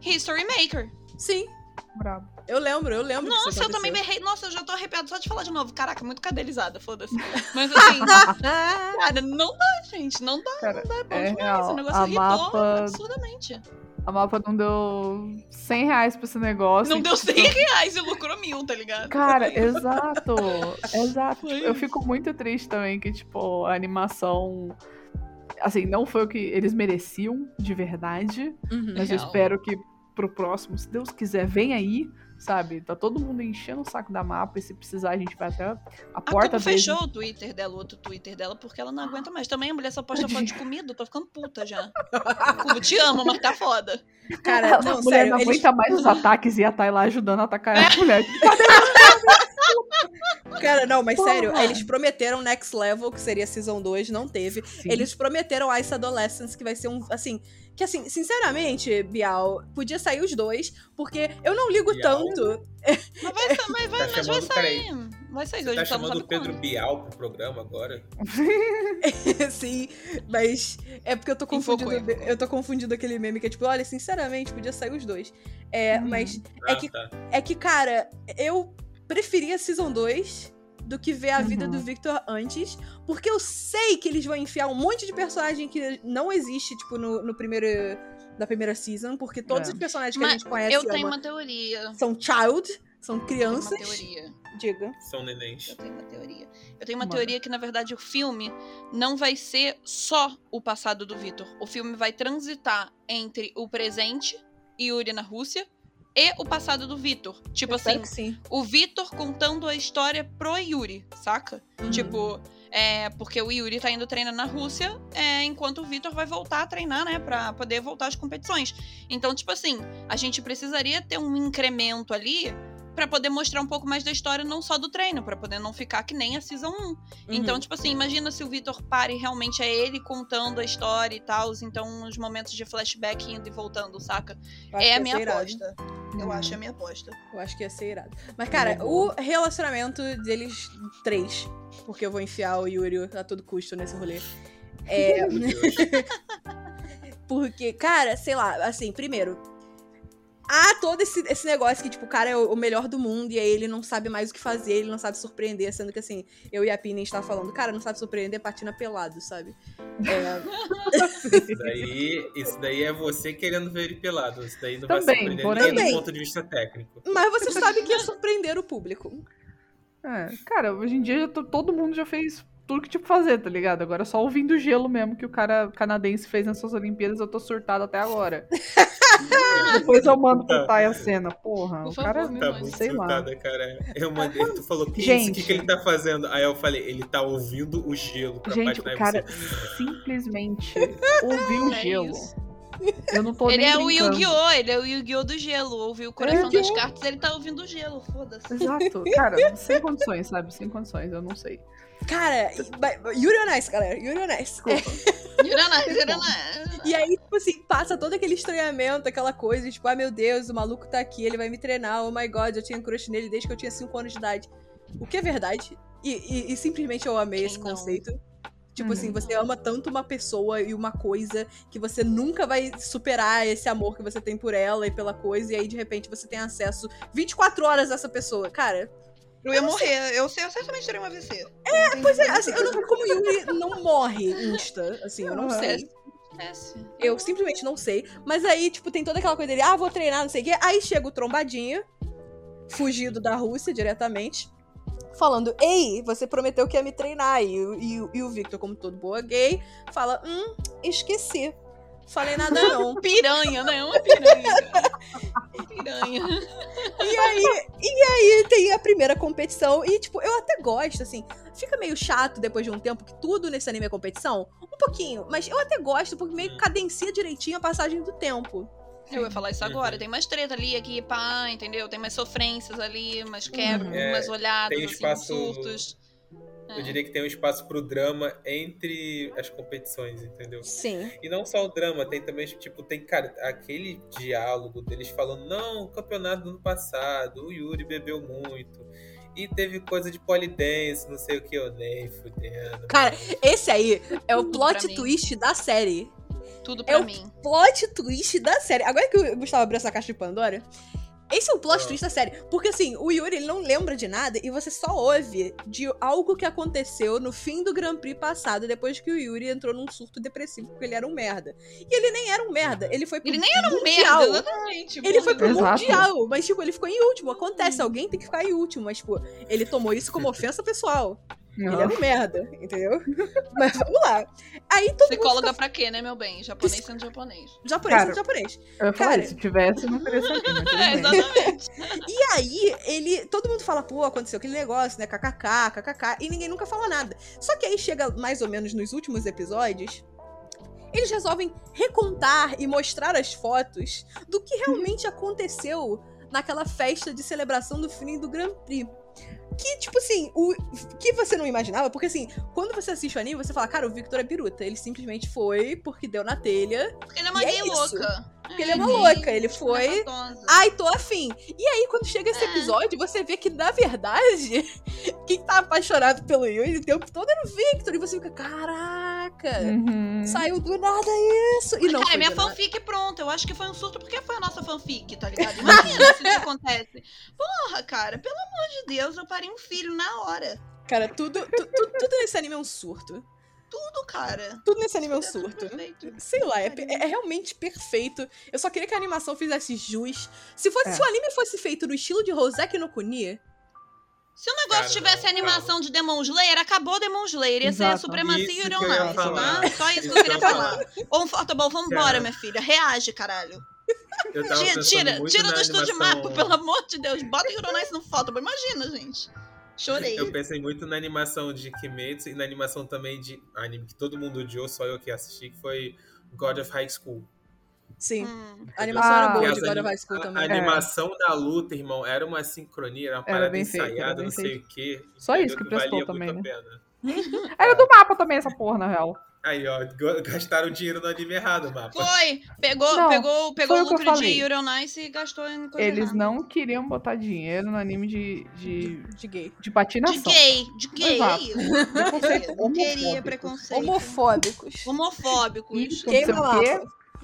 History Maker. Sim, Brabo. eu lembro, eu lembro. que isso Nossa, eu também aconteceu. berrei. Nossa, eu já tô arrepiada só de falar de novo. Caraca, muito cadelizada, foda-se. Mas assim, cara, não dá, gente. Não dá, Cara, não dá. É bom é demais. real. O negócio A irritou mapa- absurdamente. A mapa não deu 100 reais pra esse negócio. Não e, deu tipo, 100 reais e lucrou mil, tá ligado? Cara, exato. Exato. Tipo, eu fico muito triste também que, tipo, a animação. Assim, não foi o que eles mereciam, de verdade. Uhum. Mas eu Real. espero que pro próximo, se Deus quiser, vem aí, sabe? Tá todo mundo enchendo o saco da mapa e se precisar a gente vai até a A porta Cubo deles. fechou o Twitter dela, o outro Twitter dela, porque ela não aguenta mais. Também a mulher só posta foto de comida, eu tô ficando puta já. Cubo, te amo, mas tá foda. Cara, a não, mulher sério, não eles, aguenta mais os ataques e ia estar lá ajudando a atacar a mulher. Cara, não, mas Porra. sério, eles prometeram Next Level, que seria Season 2, não teve. Sim. Eles prometeram Ice Adolescence, que vai ser um, assim, que assim, sinceramente, Bial, podia sair os dois, porque eu não ligo Bial? tanto. Mas vai, mas vai, Tá mas vai chamando- sair. Vai sair Você hoje, tá chamando sabe o Pedro quando. Bial pro programa agora? Sim, mas é porque eu tô confundindo, eu tô confundindo aquele meme que é tipo, olha, sinceramente, podia sair os dois. É, Uhum. mas Ah, É que- tá. é que, cara, eu preferia Season 2 do que ver a vida Uhum. do Victor antes, porque eu sei que eles vão enfiar um monte de personagem que não existe, tipo, no, no primeiro. Da primeira season, porque todos É. os personagens que Mas a gente conhece Eu e tenho ama uma teoria. são child, são Eu tenho uma crianças. teoria. Diga. São nenéns. Eu tenho uma teoria. Eu tenho uma Manda. teoria que, na verdade, o filme não vai ser só o passado do Vitor. O filme vai transitar entre o presente, Yuri na Rússia, e o passado do Vitor. Tipo Eu assim, o Vitor contando a história pro Yuri, saca? Uhum. Tipo, é, porque o Yuri tá indo treinar na Rússia, é, enquanto o Vitor vai voltar a treinar, né? Pra poder voltar às competições. Então, tipo assim, a gente precisaria ter um incremento ali pra poder mostrar um pouco mais da história, não só do treino, pra poder não ficar que nem a Season 1. Uhum. Então, tipo assim, imagina se o Vitor para e realmente é ele contando a história e tal, então os momentos de flashback indo e voltando, saca? Acho É a minha ser irado. aposta. Eu Hum. acho a minha aposta. Eu acho que ia ser irado. Mas, cara, Boa. o relacionamento deles três, porque eu vou enfiar o Yuri a todo custo nesse rolê. É. Porque, cara, sei lá, assim, primeiro. Há todo esse, esse negócio que, tipo, o cara é o o melhor do mundo e aí ele não sabe mais o que fazer, ele não sabe surpreender, sendo que, assim, eu e a Pina a gente tava falando, cara, não sabe surpreender, patina pelado, sabe? É, Isso daí, isso daí é você querendo ver ele pelado. Isso daí não vai Também, surpreender porém- ninguém do ponto de vista técnico. mas você sabe que ia surpreender o público. É, cara, hoje em dia tô- todo mundo já fez tudo que tinha pra fazer, tá ligado? Agora é só ouvindo o gelo mesmo que o cara canadense fez nessas Olimpíadas, eu tô surtado até agora. Depois eu mando pro Thay a cena. Porra, Por o favor, cara, Tá muito sei lá. surtada, cara. Eu mandei, tu falou, que Gente. isso? O que, que ele tá fazendo? Aí eu falei, ele tá ouvindo o gelo pra Gente, o cara você. simplesmente ouviu o É gelo. isso. Eu não tô Ele nem é o brincando. Yu-Gi-Oh! Ele é o Yu-Gi-Oh! do gelo. Ouviu o coração Yu-Gi-Oh! das cartas, ele tá ouvindo o gelo. Foda-se. Exato. Cara, sem condições, sabe? Sem condições, eu não sei. Cara, Yuri on Ice, galera, Yuri on Ice. Desculpa. Yurana, Yurana. E aí, tipo assim, passa todo aquele estranhamento, aquela coisa, tipo, ah, meu Deus, o maluco tá aqui, ele vai me treinar, oh my god, eu tinha crush nele desde que eu tinha 5 anos de idade. o que é verdade. E, e- e simplesmente eu amei Quem esse não? conceito. Tipo Uhum. assim, você ama tanto uma pessoa e uma coisa que você nunca vai superar esse amor que você tem por ela e pela coisa, e aí de repente você tem acesso 24 horas a essa pessoa. Cara, Eu ia morrer. Eu, sei, eu certamente teria um AVC. é, pois é, assim, eu não sei como o Yuri não morre insta, assim, eu não sei. Acontece. Eu simplesmente não sei. Mas aí, tipo, tem toda aquela coisa dele, ah, vou treinar, não sei o quê. Aí chega o trombadinha, fugido da Rússia diretamente, falando, ei, você prometeu que ia me treinar. E, o- e, e o Victor, como todo boa gay, fala, hum, esqueci. Falei nada não. Piranha, né? Uma piranha. piranha. E aí, e aí tem a primeira competição. E, tipo, eu até gosto, assim. Fica meio chato depois de um tempo que tudo nesse anime é competição. Um pouquinho. Mas eu até gosto porque meio que cadencia direitinho a passagem do tempo. Eu ia falar isso agora. Tem mais treta ali, aqui, pá, entendeu? Tem mais sofrências ali, mais quebras, É, umas olhadas, tem assim, espaço- surtos. Eu diria que tem um espaço pro drama entre as competições, entendeu? Sim. E não só o drama, tem também, tipo, tem, cara, aquele diálogo deles falando, não, o campeonato do ano passado, o Yuri bebeu muito. E teve coisa de polidense, não sei o que, eu nem fudendo. Cara, esse aí é o Tudo plot mim. twist da série. Tudo É pra o- mim. Plot twist da série. Agora que o Gustavo abriu essa caixa de Pandora, esse é o plot Ah. twist da série. Porque assim, o Yuri ele não lembra de nada e você só ouve de algo que aconteceu no fim do Grand Prix passado, depois que o Yuri entrou num surto depressivo porque ele era um merda. E ele nem era um merda, ele foi pro Ele nem era um mundial. merda, exatamente. Ele foi pro Exato. mundial, mas tipo, ele ficou em último. Acontece, alguém tem que ficar em último, mas tipo, ele tomou isso como ofensa pessoal. Ele era um merda, entendeu? Mas vamos lá. Aí todo mundo Psicóloga pra quê, né, meu bem? Japonês sendo japonês. Japonês, Cara, japonês. Eu ia falar, Cara. se tivesse, não teria sabido, É, exatamente. E aí, ele. Todo mundo fala, pô, aconteceu aquele negócio, né? KKK, KKK. E ninguém nunca fala nada. Só que aí chega mais ou menos nos últimos episódios. Eles resolvem recontar e mostrar as fotos do que realmente aconteceu naquela festa de celebração do fim do Grand Prix. Que, tipo assim, o que você não imaginava, porque assim, quando você assiste o anime, você fala, cara, o Victor é biruta. Ele simplesmente foi porque deu na telha. Porque ele é uma é gay isso. louca. Porque ele é uma gay, louca, ele foi-. Ai, tô afim. E aí, quando chega esse É. episódio, você vê que, na verdade, quem tá apaixonado pelo Yuri o tempo todo era o Victor. E você fica, caraca, Uhum. saiu do nada isso. E não Cara, foi minha do nada. fanfic pronta. Eu acho que foi um surto porque foi a nossa fanfic, tá ligado? Imagina se isso acontece. Porra, cara, pelo amor de Deus, eu parei um filho na hora. Cara, tudo, tu- tu- tudo nesse anime é um surto. Tudo, cara. Tudo nesse anime é um Tudo surto. perfeito. Sei lá, é, pe- é realmente perfeito. Eu só queria que a animação fizesse jus. Se, fosse, É. se o anime fosse feito no estilo de Hoseki no Kuni, Se o negócio Cara, tivesse não, animação de Demon Slayer, acabou Demon Slayer. Ia ser a supremacia Iron falar. tá? Só isso que eu que eu queria ia falar. Ou, tá bom, vambora, minha filha. Reage, caralho. Tira, tira, tira do estúdio animação- mapa, pelo amor de Deus. Bota Iron Nice no Photoboy. Imagina, gente. Chorei. Eu pensei muito na animação de Kimetsu e na animação também de anime que todo mundo odiou, só eu que assisti, que foi God of High School. Sim. Hum. A animação Ah. era boa de as God anim- of High School a- também. A animação da luta, irmão, era uma sincronia, era uma Era parada bem feito, era ensaiada, bem não sei feito. o quê. Só isso que prestou também, né? Era do mapa também essa porra, na real. Aí, ó, gastaram dinheiro no anime errado, mapa. Foi! Pegou, Não, pegou, pegou foi o o que eu lucro de falei. Iron Nice e gastou em coisa Eles errada. não queriam botar dinheiro no anime de, de, De gay. de patinação. De gay, de gay, Exato. é. Preconceito Não queria homofóbico. preconceito. Homofóbicos. Homofóbicos. Isso, Queima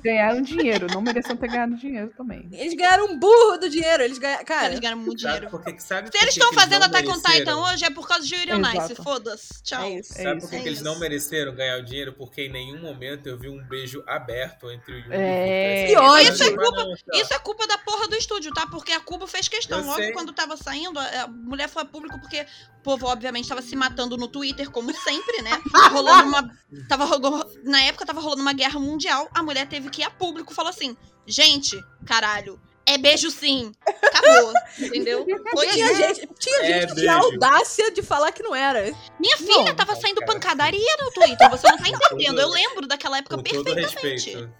Ganharam dinheiro. Não mereciam ter ganhado dinheiro também. Eles ganharam um burro do dinheiro. Eles ganharam. Cara, Eles ganharam muito dinheiro. por que, sabe Se eles estão fazendo Attack on Titan hoje, é por causa de Iron Nice. Foda-se. Tchau. é isso. É Sabe isso. por que, É que eles não mereceram ganhar o dinheiro? Porque em nenhum momento eu vi um beijo aberto entre o Yuri É. e o Que Victor. ódio! Isso é culpa- Não. Isso é culpa da porra do estúdio, tá? Porque a Cubo fez questão. Eu Logo sei. quando tava saindo, a mulher foi a público porque o povo, obviamente, tava se matando no Twitter, como sempre, né? Rolando uma. Tava rolando, na época tava rolando uma guerra mundial. A mulher teve que ir a público e falou assim: gente, caralho. É beijo sim. Acabou. Entendeu? Foi Tinha isso. gente, tinha É, gente que tinha audácia de falar que não era. Minha filha Não, tava saindo cara. pancadaria no Twitter. Você não tá entendendo. todo- Eu lembro daquela época Com todo perfeitamente. respeito,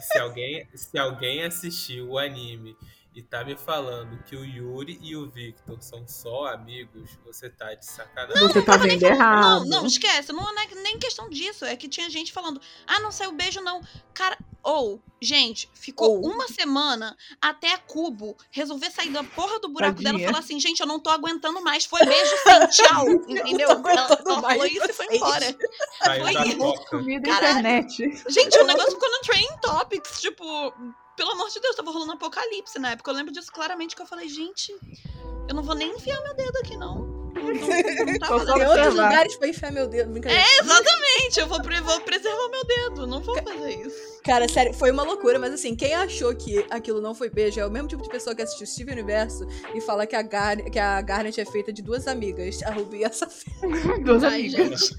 se alguém, se alguém assistiu o anime e tá me falando que o Yuri e o Victor são só amigos, você tá de sacanagem. Você tá vendo errado. Não, não, esquece. Não é nem questão disso. É que tinha gente falando, ah, não saiu beijo, não. Cara, ou, gente, ficou Ou. uma semana até a Cubo resolver sair da porra do buraco dela e Tadinha. falar assim, gente, eu não tô aguentando mais. Foi beijo sim, tchau. Entendeu? ela, ela falou isso e foi embora. Foi isso. Caralho. internet. Gente, o negócio ficou no Train Topics, tipo, pelo amor de Deus, tava rolando apocalipse na época. Eu lembro disso claramente que eu falei, gente, eu não vou nem enfiar meu dedo aqui, não. Não, não, não tá Tem outros lugares pra enfiar meu dedo. Brincadeira. É, exatamente. Eu vou, vou preservar meu dedo. Não vou fazer isso. Cara, sério, foi uma loucura, mas assim, quem achou que aquilo não foi beijo é o mesmo tipo de pessoa que assistiu Steven Universo e fala que a, Gar que a Garnet é feita de duas amigas, a Ruby e a Safira. Duas Ai, amigas. gente.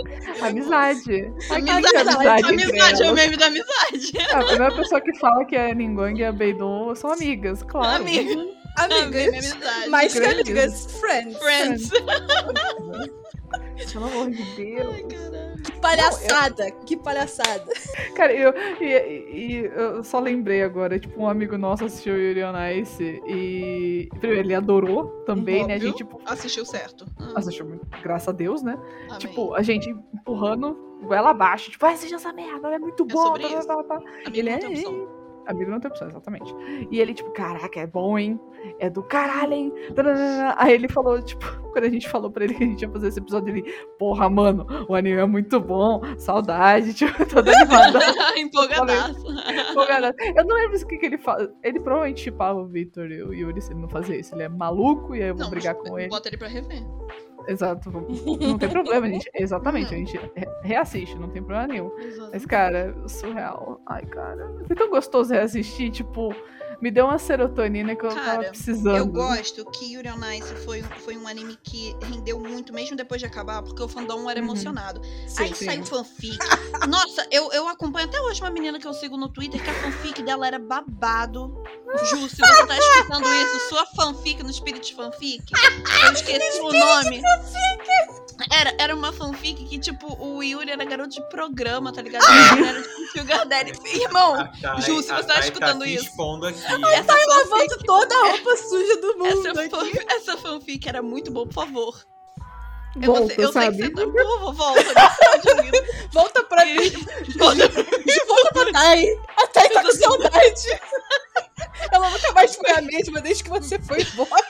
Amizade. Amizade, amizade entre amizade, é o meme da amizade. A primeira pessoa que fala que a Ninguang e a Beidon são amigas, claro. Amiga. Amigas. Mais que amigas. Friends. Friends. Pelo amor de Deus. Ai. Que palhaçada. Que palhaçada. Cara, eu, e, e- eu só lembrei agora, tipo, um amigo nosso assistiu Yuri on Ice e. Primeiro, ele adorou também, né? A gente, tipo, Assistiu certo. Ah, assistiu muito, graças a Deus, né? amém. Tipo, a gente empurrando goela abaixo, tipo, ah, assiste essa merda, é muito É bom. sobre tá, tá, isso. tá, tá. Ele não é. tem opção. Amigo não tem opção, exatamente. E ele, tipo, caraca, é bom, hein? É do caralho, hein? Aí ele falou, tipo, quando a gente falou pra ele que a gente ia fazer esse episódio, ele, porra, mano, o anime é muito bom, saudade, tipo, toda animada. Empolgadaço. empolgada. Eu não lembro o que, que ele fala. Ele provavelmente chipava o Victor e o Yuri se ele não fazer isso. Ele é maluco e aí eu vou Não, brigar com ele. Bota ele pra rever. Exato. Não tem problema, gente. Exatamente, a gente re- reassiste, não tem problema nenhum. Mas, cara, surreal. Ai, cara. Foi tão gostoso reassistir, tipo, me deu uma serotonina que eu tava Cara, precisando. Eu gosto que Yuri on Ice foi, foi um anime que rendeu muito, mesmo depois de acabar, porque o fandom era Uhum. emocionado. Sim, Aí sim. saiu fanfic. Nossa, eu, eu acompanho até hoje uma menina que eu sigo no Twitter que a fanfic dela era babado. Ju, se você tá escutando isso, sua fanfic no Spirit Fanfic, eu esqueci o nome. Era, era uma fanfic que, tipo, o Yuri era garoto de programa, tá ligado? Ele era tipo Sugar Daddy. Irmão, Ju, se você tá Thay escutando isso. expondo aqui. Essa Lavando fanfic, toda a roupa suja do mundo essa, aqui. fan- essa fanfic era muito boa, por favor. Eu, Volta, sei, eu sei sabe? que você tá. Por favor, volta. episódio lindo. Volta pra mim. Volta Volta pra Thay. A Thay tá com saudade. Ela nunca mais foi a mesma desde que você foi embora.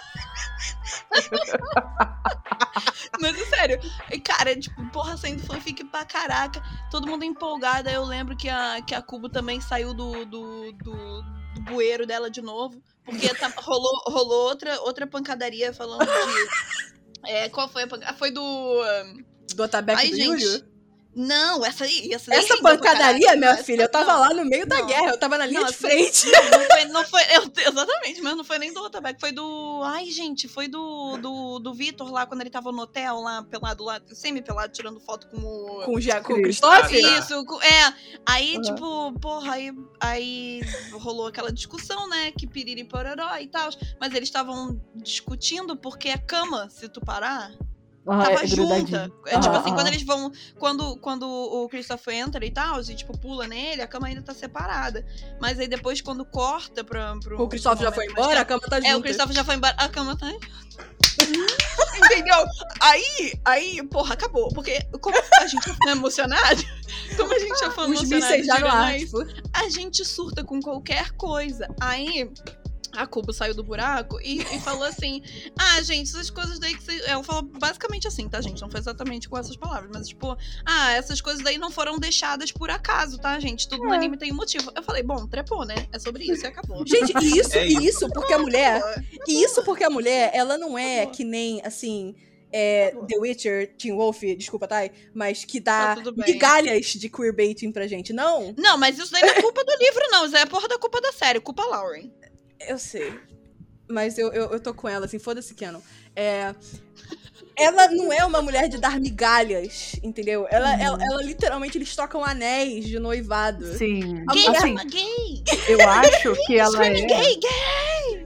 Mas é sério, e, cara, tipo, porra, saindo fanfic pra caraca, todo mundo empolgado. Aí eu lembro que a, que a Cubo também saiu do, do, do, do bueiro dela de novo, porque tá- rolou, rolou outra, outra pancadaria falando de. É, qual foi a pancadaria? Foi do. Do Otabeck Ai, do gente. Yuri? Não, essa aí. Essa, daí Essa pancadaria, minha Essa- filha, eu tava não, lá no meio da não. guerra, eu tava na linha Não, de frente. Não foi, não foi eu- exatamente, mas não foi nem do Otabeck, foi do. Ai, gente, foi do, do, do Vitor lá, quando ele tava no hotel lá, pelado lá, semi-pelado, tirando foto com o. Com o, com o Christophe. Isso, co- é. Aí, Uhum. tipo, porra, aí, aí rolou aquela discussão, né? Que piriri pororó e tal. Mas eles estavam discutindo porque a cama, se tu parar, Ah, tava é junta. É tipo Aham, assim, quando aham. eles vão. Quando, quando o Christopher entra e tal, e tipo, pula nele, a cama ainda tá separada. Mas aí depois, quando corta pra, pro. O Christophe já foi mais embora, a cama tá junto. É, o Christopher já foi embora, a cama tá. Entendeu? Aí, aí, porra, acabou. Porque como a gente é fã emocionado, como a gente fã Os emocionado, já ar, Uranus, tipo. a gente surta com qualquer coisa. Aí a Cubo saiu do buraco e, e falou assim: Ah, gente, essas coisas daí que vocês. Ela falou basicamente assim, tá, gente? Não foi exatamente com essas palavras, mas tipo, ah, essas coisas daí não foram deixadas por acaso, tá, gente? Tudo no É. anime tem um motivo. Eu falei, bom, trepou, né? É sobre isso e acabou. Gente, e isso, É isso. isso porque a mulher. E isso porque a mulher, ela não é que nem, assim. É, The Witcher, Teen Wolf, desculpa, Thay, mas que dá Tá migalhas de queerbaiting pra gente. Não, Não, mas isso daí não é culpa do livro, não. Isso é porra da culpa da série, culpa Lauren. Eu sei. Mas eu, eu, eu tô com ela, assim, foda-se, Canon. É, ela não é uma mulher de dar migalhas, entendeu? Ela, Uhum. ela, ela, literalmente, eles trocam anéis de noivado. Sim. A Gay, Assim, gay, eu acho que ela é. gay, gay.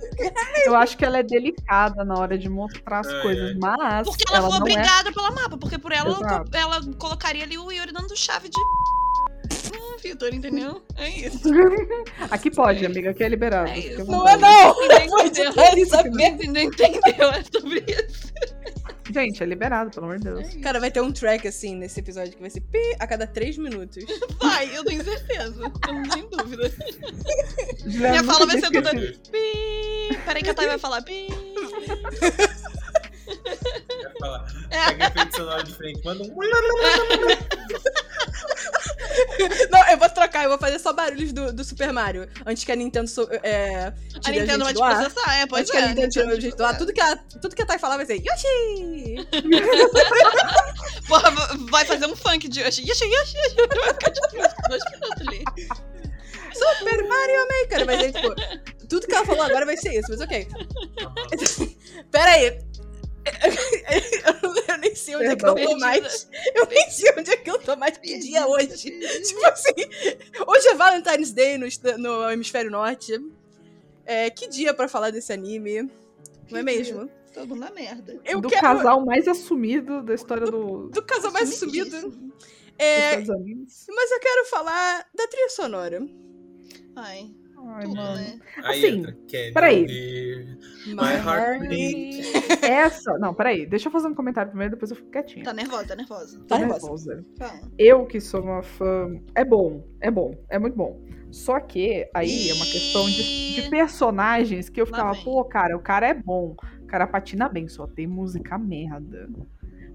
Eu acho que ela é delicada na hora de mostrar as Ai, coisas, ai. mas. Porque ela, foi não é. obrigada pela mapa, porque por ela, Exato. ela colocaria ali o Yuri dando chave de. Vitor, entendeu? É isso. Aqui pode, amiga, aqui é liberado. É isso. Não é não! Ninguém entendeu. Ninguém entendeu é sobre isso. Gente, é liberado, pelo amor de Deus. Cara, vai ter um track assim nesse episódio que vai ser pi a cada três minutos. Vai, eu tenho certeza. Eu não tenho dúvida. Juliana Minha fala vai ser toda. Pi. Peraí que a Thay vai falar. Pi. É. Pega efeito sonoro de frente, manda um. Não, eu vou trocar, eu vou fazer só barulhos do, do Super Mario. Antes que a Nintendo so, é, A tire Nintendo vai gente te processar, é, pois Antes que a é. Nintendo tire a gente do ar, tudo que a, tudo que a Thay falar vai ser Yoshi! Porra, vai fazer um funk de Yoshi. Yoshi, Yoshi, Yoshi. Vai ficar uns dois minutos ali. Super Mario Maker! Vai ser tipo. Tudo que ela falou agora vai ser isso, mas ok. Pera aí. Eu nem sei onde é que eu tô mais. Eu nem sei onde é que eu tô mais. Que dia é hoje? Tipo assim, hoje é Valentine's Day no, no hemisfério norte. É, que dia pra falar desse anime? Não é mesmo? Todo na merda. Eu do quero. casal mais assumido da história do, Do casal mais sumido. Sumidíssimo. É, mas eu quero falar da trilha sonora. Ai, Ai, tudo, mano. né? Aí Assim, entra. Can peraí. My heart beat. Essa. Não, peraí. Deixa eu fazer um comentário primeiro, depois eu fico quietinha. Tá nervosa, tá nervosa. Tá nervosa. Fala. Eu que sou uma fã. É bom, é bom, é muito bom. Só que aí é uma questão de, de personagens que eu ficava, pô, cara, o cara é bom. O cara patina bem, só tem música merda.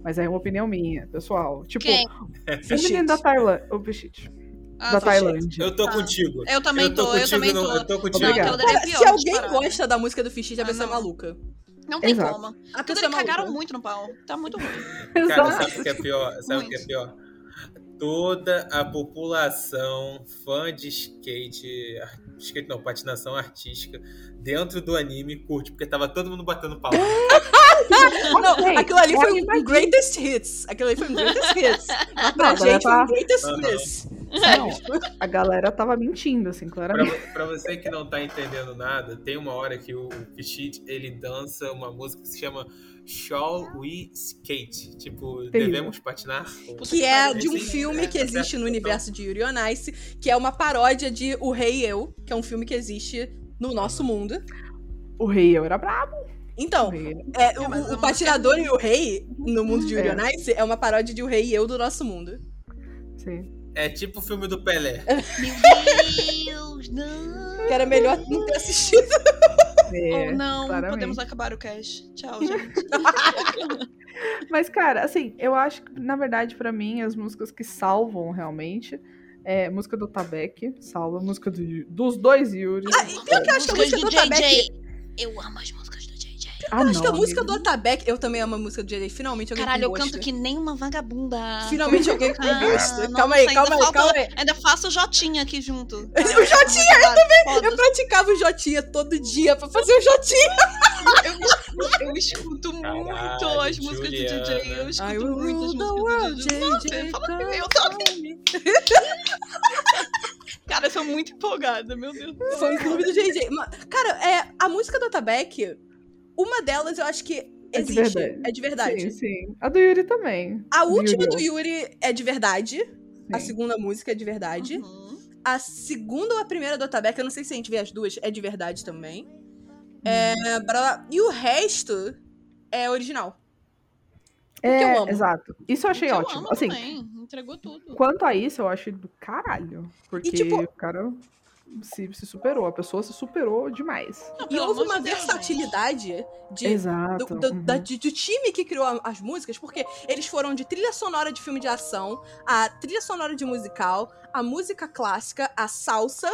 Mas aí é uma opinião minha, pessoal. Tipo, Quem? o menino da Tailândia. O Bichite. Ah, da. Tailândia. Eu tô Tá. contigo. Eu também eu tô, tô, eu contigo, também no- tô. eu tô contigo. Dele é pior, se alguém disparado. gosta da música do Fichite, a Ah, pessoa é não. maluca. Não tem Exato. como. A Tudo pessoa é eles cagaram maluca. muito no pau. Tá muito ruim. Cara, sabe o que é pior? Sabe o que é pior? Toda a população fã de skate, skate não, patinação artística, dentro do anime curte, porque tava todo mundo batendo pau. Não, aquilo ali é foi um greatest hits. Aquilo ali foi um greatest hits. Mas pra Não, gente foi um tá- greatest hits. Não, a galera tava mentindo, assim, Pra, claramente. pra você que não tá entendendo nada, tem uma hora que o Pichit, ele dança uma música que se chama Shall We Skate? Tipo, devemos patinar? Que é de um filme que é, existe no universo de Yuri on Ice, que é uma paródia de O Rei e Eu, que é um filme que existe no nosso mundo. O rei eu era brabo. O Então, era- é, É, o, o Patinador e o Rei, no mundo de Yuri É. on Ice, é uma paródia de O Rei e Eu do nosso mundo. Sim. É tipo o filme do Pelé. Meu Deus, não. Que era melhor não ter assistido. É, Ou não, claramente. podemos acabar o cast. Tchau, gente. Mas, cara, assim, eu acho que, na verdade, pra mim, as músicas que salvam realmente é música do Tabek, salva música do- dos dois Yuri. Ah, e pior que eu acho que a música do Otabek. Eu amo as músicas do. Ah, Eu acho que a não, música amiga. do Otabek, eu também amo a música do JJ. Finalmente alguém Caralho, eu com gosto. canto que nem uma vagabunda. Finalmente alguém com Ah, gosto. nossa, calma aí, calma aí, falta- calma aí. Ainda faço o Jotinha aqui junto. O Jotinha, eu também! Eu praticava o Jotinha todo dia pra fazer o Jotinha. Eu escuto muito Caralho, as músicas Juliana. do DJ. Eu escuto I muito as músicas world, do DJ. Nossa, JJ, fala eu também. Cara, eu sou muito empolgada, meu Deus. do céu. Fã clube do JJ. Cara, é, a música do Otabek, uma delas eu acho que É de existe. verdade. É de verdade. Sim, sim. A do Yuri também. A Do última Yuri, do Yuri é de verdade. A sim. segunda música é de verdade. Uhum. A segunda ou a primeira do Otabek, eu não sei se a gente vê as duas, é de verdade também. É, Hum. blá- e o resto é original. É, eu amo. exato. Isso eu achei Que eu ótimo. amo Assim, também. Entregou tudo. quanto a isso, eu achei do caralho. Porque tipo- o cara se, se superou. A pessoa se superou demais. Não, E houve uma versatilidade de, Exato. do, do- uhum. da- de- do time que criou as músicas, porque eles foram de trilha sonora de filme de ação, a trilha sonora de musical, a música clássica, a salsa,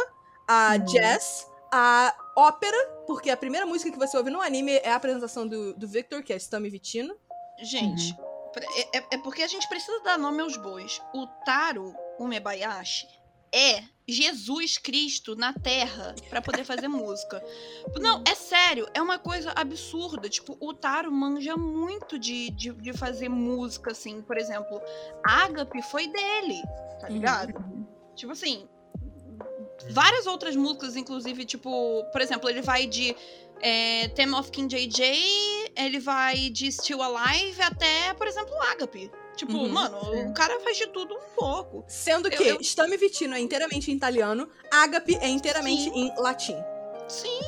a Uhum. jazz, a ópera, porque a primeira música que você ouve no anime é a apresentação do, do Victor, que é Stami Vitino. Gente, Uhum. é, é- é porque a gente precisa dar nome aos bois. O Taro Umebayashi é Jesus Cristo na Terra pra poder fazer música. Não, é sério, é uma coisa absurda. Tipo, o Taro manja muito de, de, de fazer música, assim. Por exemplo, Ágape foi dele, tá ligado? Tipo assim, várias outras músicas, inclusive, tipo, por exemplo, ele vai de é, Theme of King JJ, ele vai de Still Alive até, por exemplo, Agape. Tipo, Uhum. mano, É. o cara faz de tudo um pouco. Sendo Eu- que eu- Stame Vitino é inteiramente em italiano, Agape é inteiramente Sim. em latim. Sim.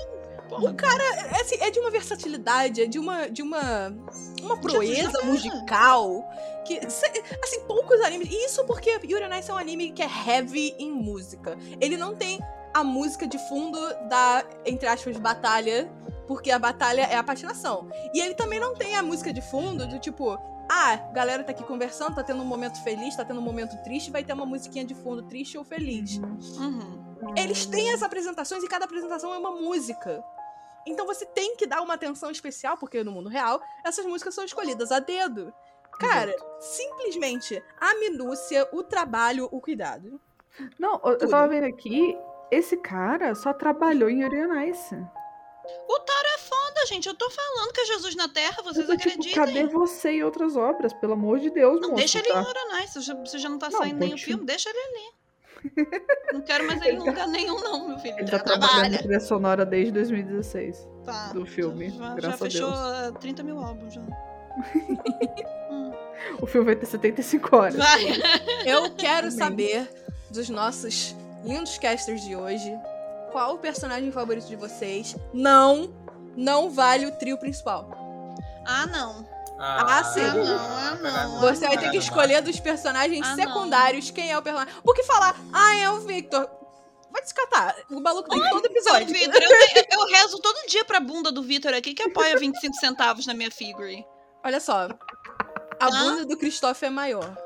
Porra. O cara é, assim, é de uma versatilidade, é de uma de uma uma proeza musical que se- assim poucos animes. E isso porque Yuri on Ice é um anime que é heavy em música. Ele não tem a música de fundo da entre aspas batalha, porque a batalha é a patinação. E ele também não tem a música de fundo do tipo ah, galera tá aqui conversando, tá tendo um momento feliz, tá tendo um momento triste, vai ter uma musiquinha de fundo triste ou feliz. Uhum. Eles têm as apresentações e cada apresentação é uma música. Então você tem que dar uma atenção especial, porque no mundo real, essas músicas são escolhidas a dedo. Cara, simplesmente a minúcia, o trabalho, o cuidado. Não, eu- eu Tudo. tava vendo aqui, esse cara só trabalhou em Yuri on Ice. O Taro é foda, gente. Eu tô falando que é Jesus na Terra, vocês tô tipo, acreditam? cadê você e outras obras? Pelo amor de Deus, Não, moço, deixa ele tá? em Uranai. Você já, você já não tá Não, saindo nem o filme, deixa ele ali. Não quero mais ele em lugar nenhum, não, meu filho. Ele já tá trabalhando na trilha sonora desde 2016. Tá. do filme, Já, já a fechou Deus. ah, 30 mil álbuns já. Hum. O filme vai ter 75 horas. Vai. Eu quero saber dos nossos lindos casters de hoje qual o personagem favorito de vocês. Não, não vale o trio principal. Ah, não. Ah, sim. Ah, não, ah, não. Você vai ter que escolher dos personagens Ah, não. secundários quem é o personagem. Porque falar, ah, é o Victor. Vai descatar. O maluco tem todo Então, episódio. Vitor, eu, eu- eu rezo todo dia pra bunda do Vitor aqui que apoia 25 centavos na minha figure. Olha só. A bunda do Christoph é maior.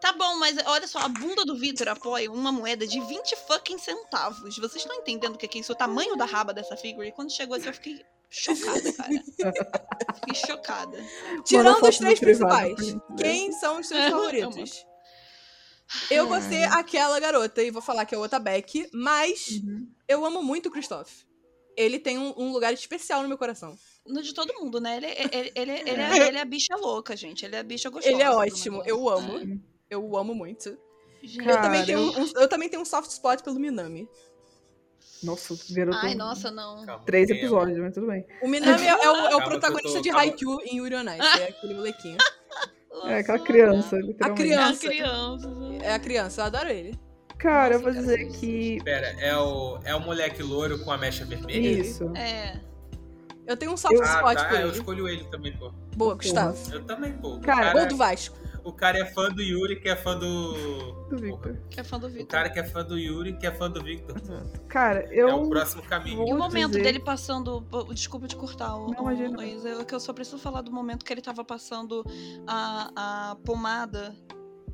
Tá bom, mas olha só, a bunda do Vitor apoia uma moeda de 20 fucking centavos. Vocês estão entendendo o que é isso? O tamanho da raba dessa figure? Quando chegou aqui, eu fiquei chocada, cara. Fiquei chocada. Tirando os três principais, quem são os seus É, favoritos? Eu vou ser aquela garota e vou falar que é outra Beck, mas Uhum. eu amo muito o Christoph. Ele tem um, um lugar especial no meu coração. No de todo mundo, né? Ele, ele, ele, ele, é, ele é a bicha louca, gente. Ele é a bicha gostosa. Ele é ótimo, eu amo. Eu o amo muito. Gente, Eu, também tenho eu- um, um- eu também tenho um soft spot pelo Minami. Nossa, o garoto. Ai, nossa, não. Três episódios, mas tudo bem. O Minami é, é o, é o Calma eu protagonista tô- de. Haikyuu em Yuri on Ice. É aquele molequinho. É aquela criança, A criança. É a criança. É a criança, eu adoro ele. Cara, eu Nossa, vou cara, dizer isso- que. Pera, é o, é o moleque loiro com a mecha vermelha? Isso. É. Eu tenho um soft Ah, spot tá. por Eu ele. escolho ele também, pô. Boa, Gustavo. Eu também, pô. O Cara, Gol cara, do Vasco. O cara é fã do Yuri, que é fã do. Do Victor. Que é fã do O Vitor. cara que é fã do Yuri, que é fã do Victor. Cara, É eu. o próximo caminho. E o momento dizer- dele passando. Desculpa te cortar, o, Não, imagina. Luiz. Eu, que eu só preciso falar do momento que ele tava passando a, a pomada,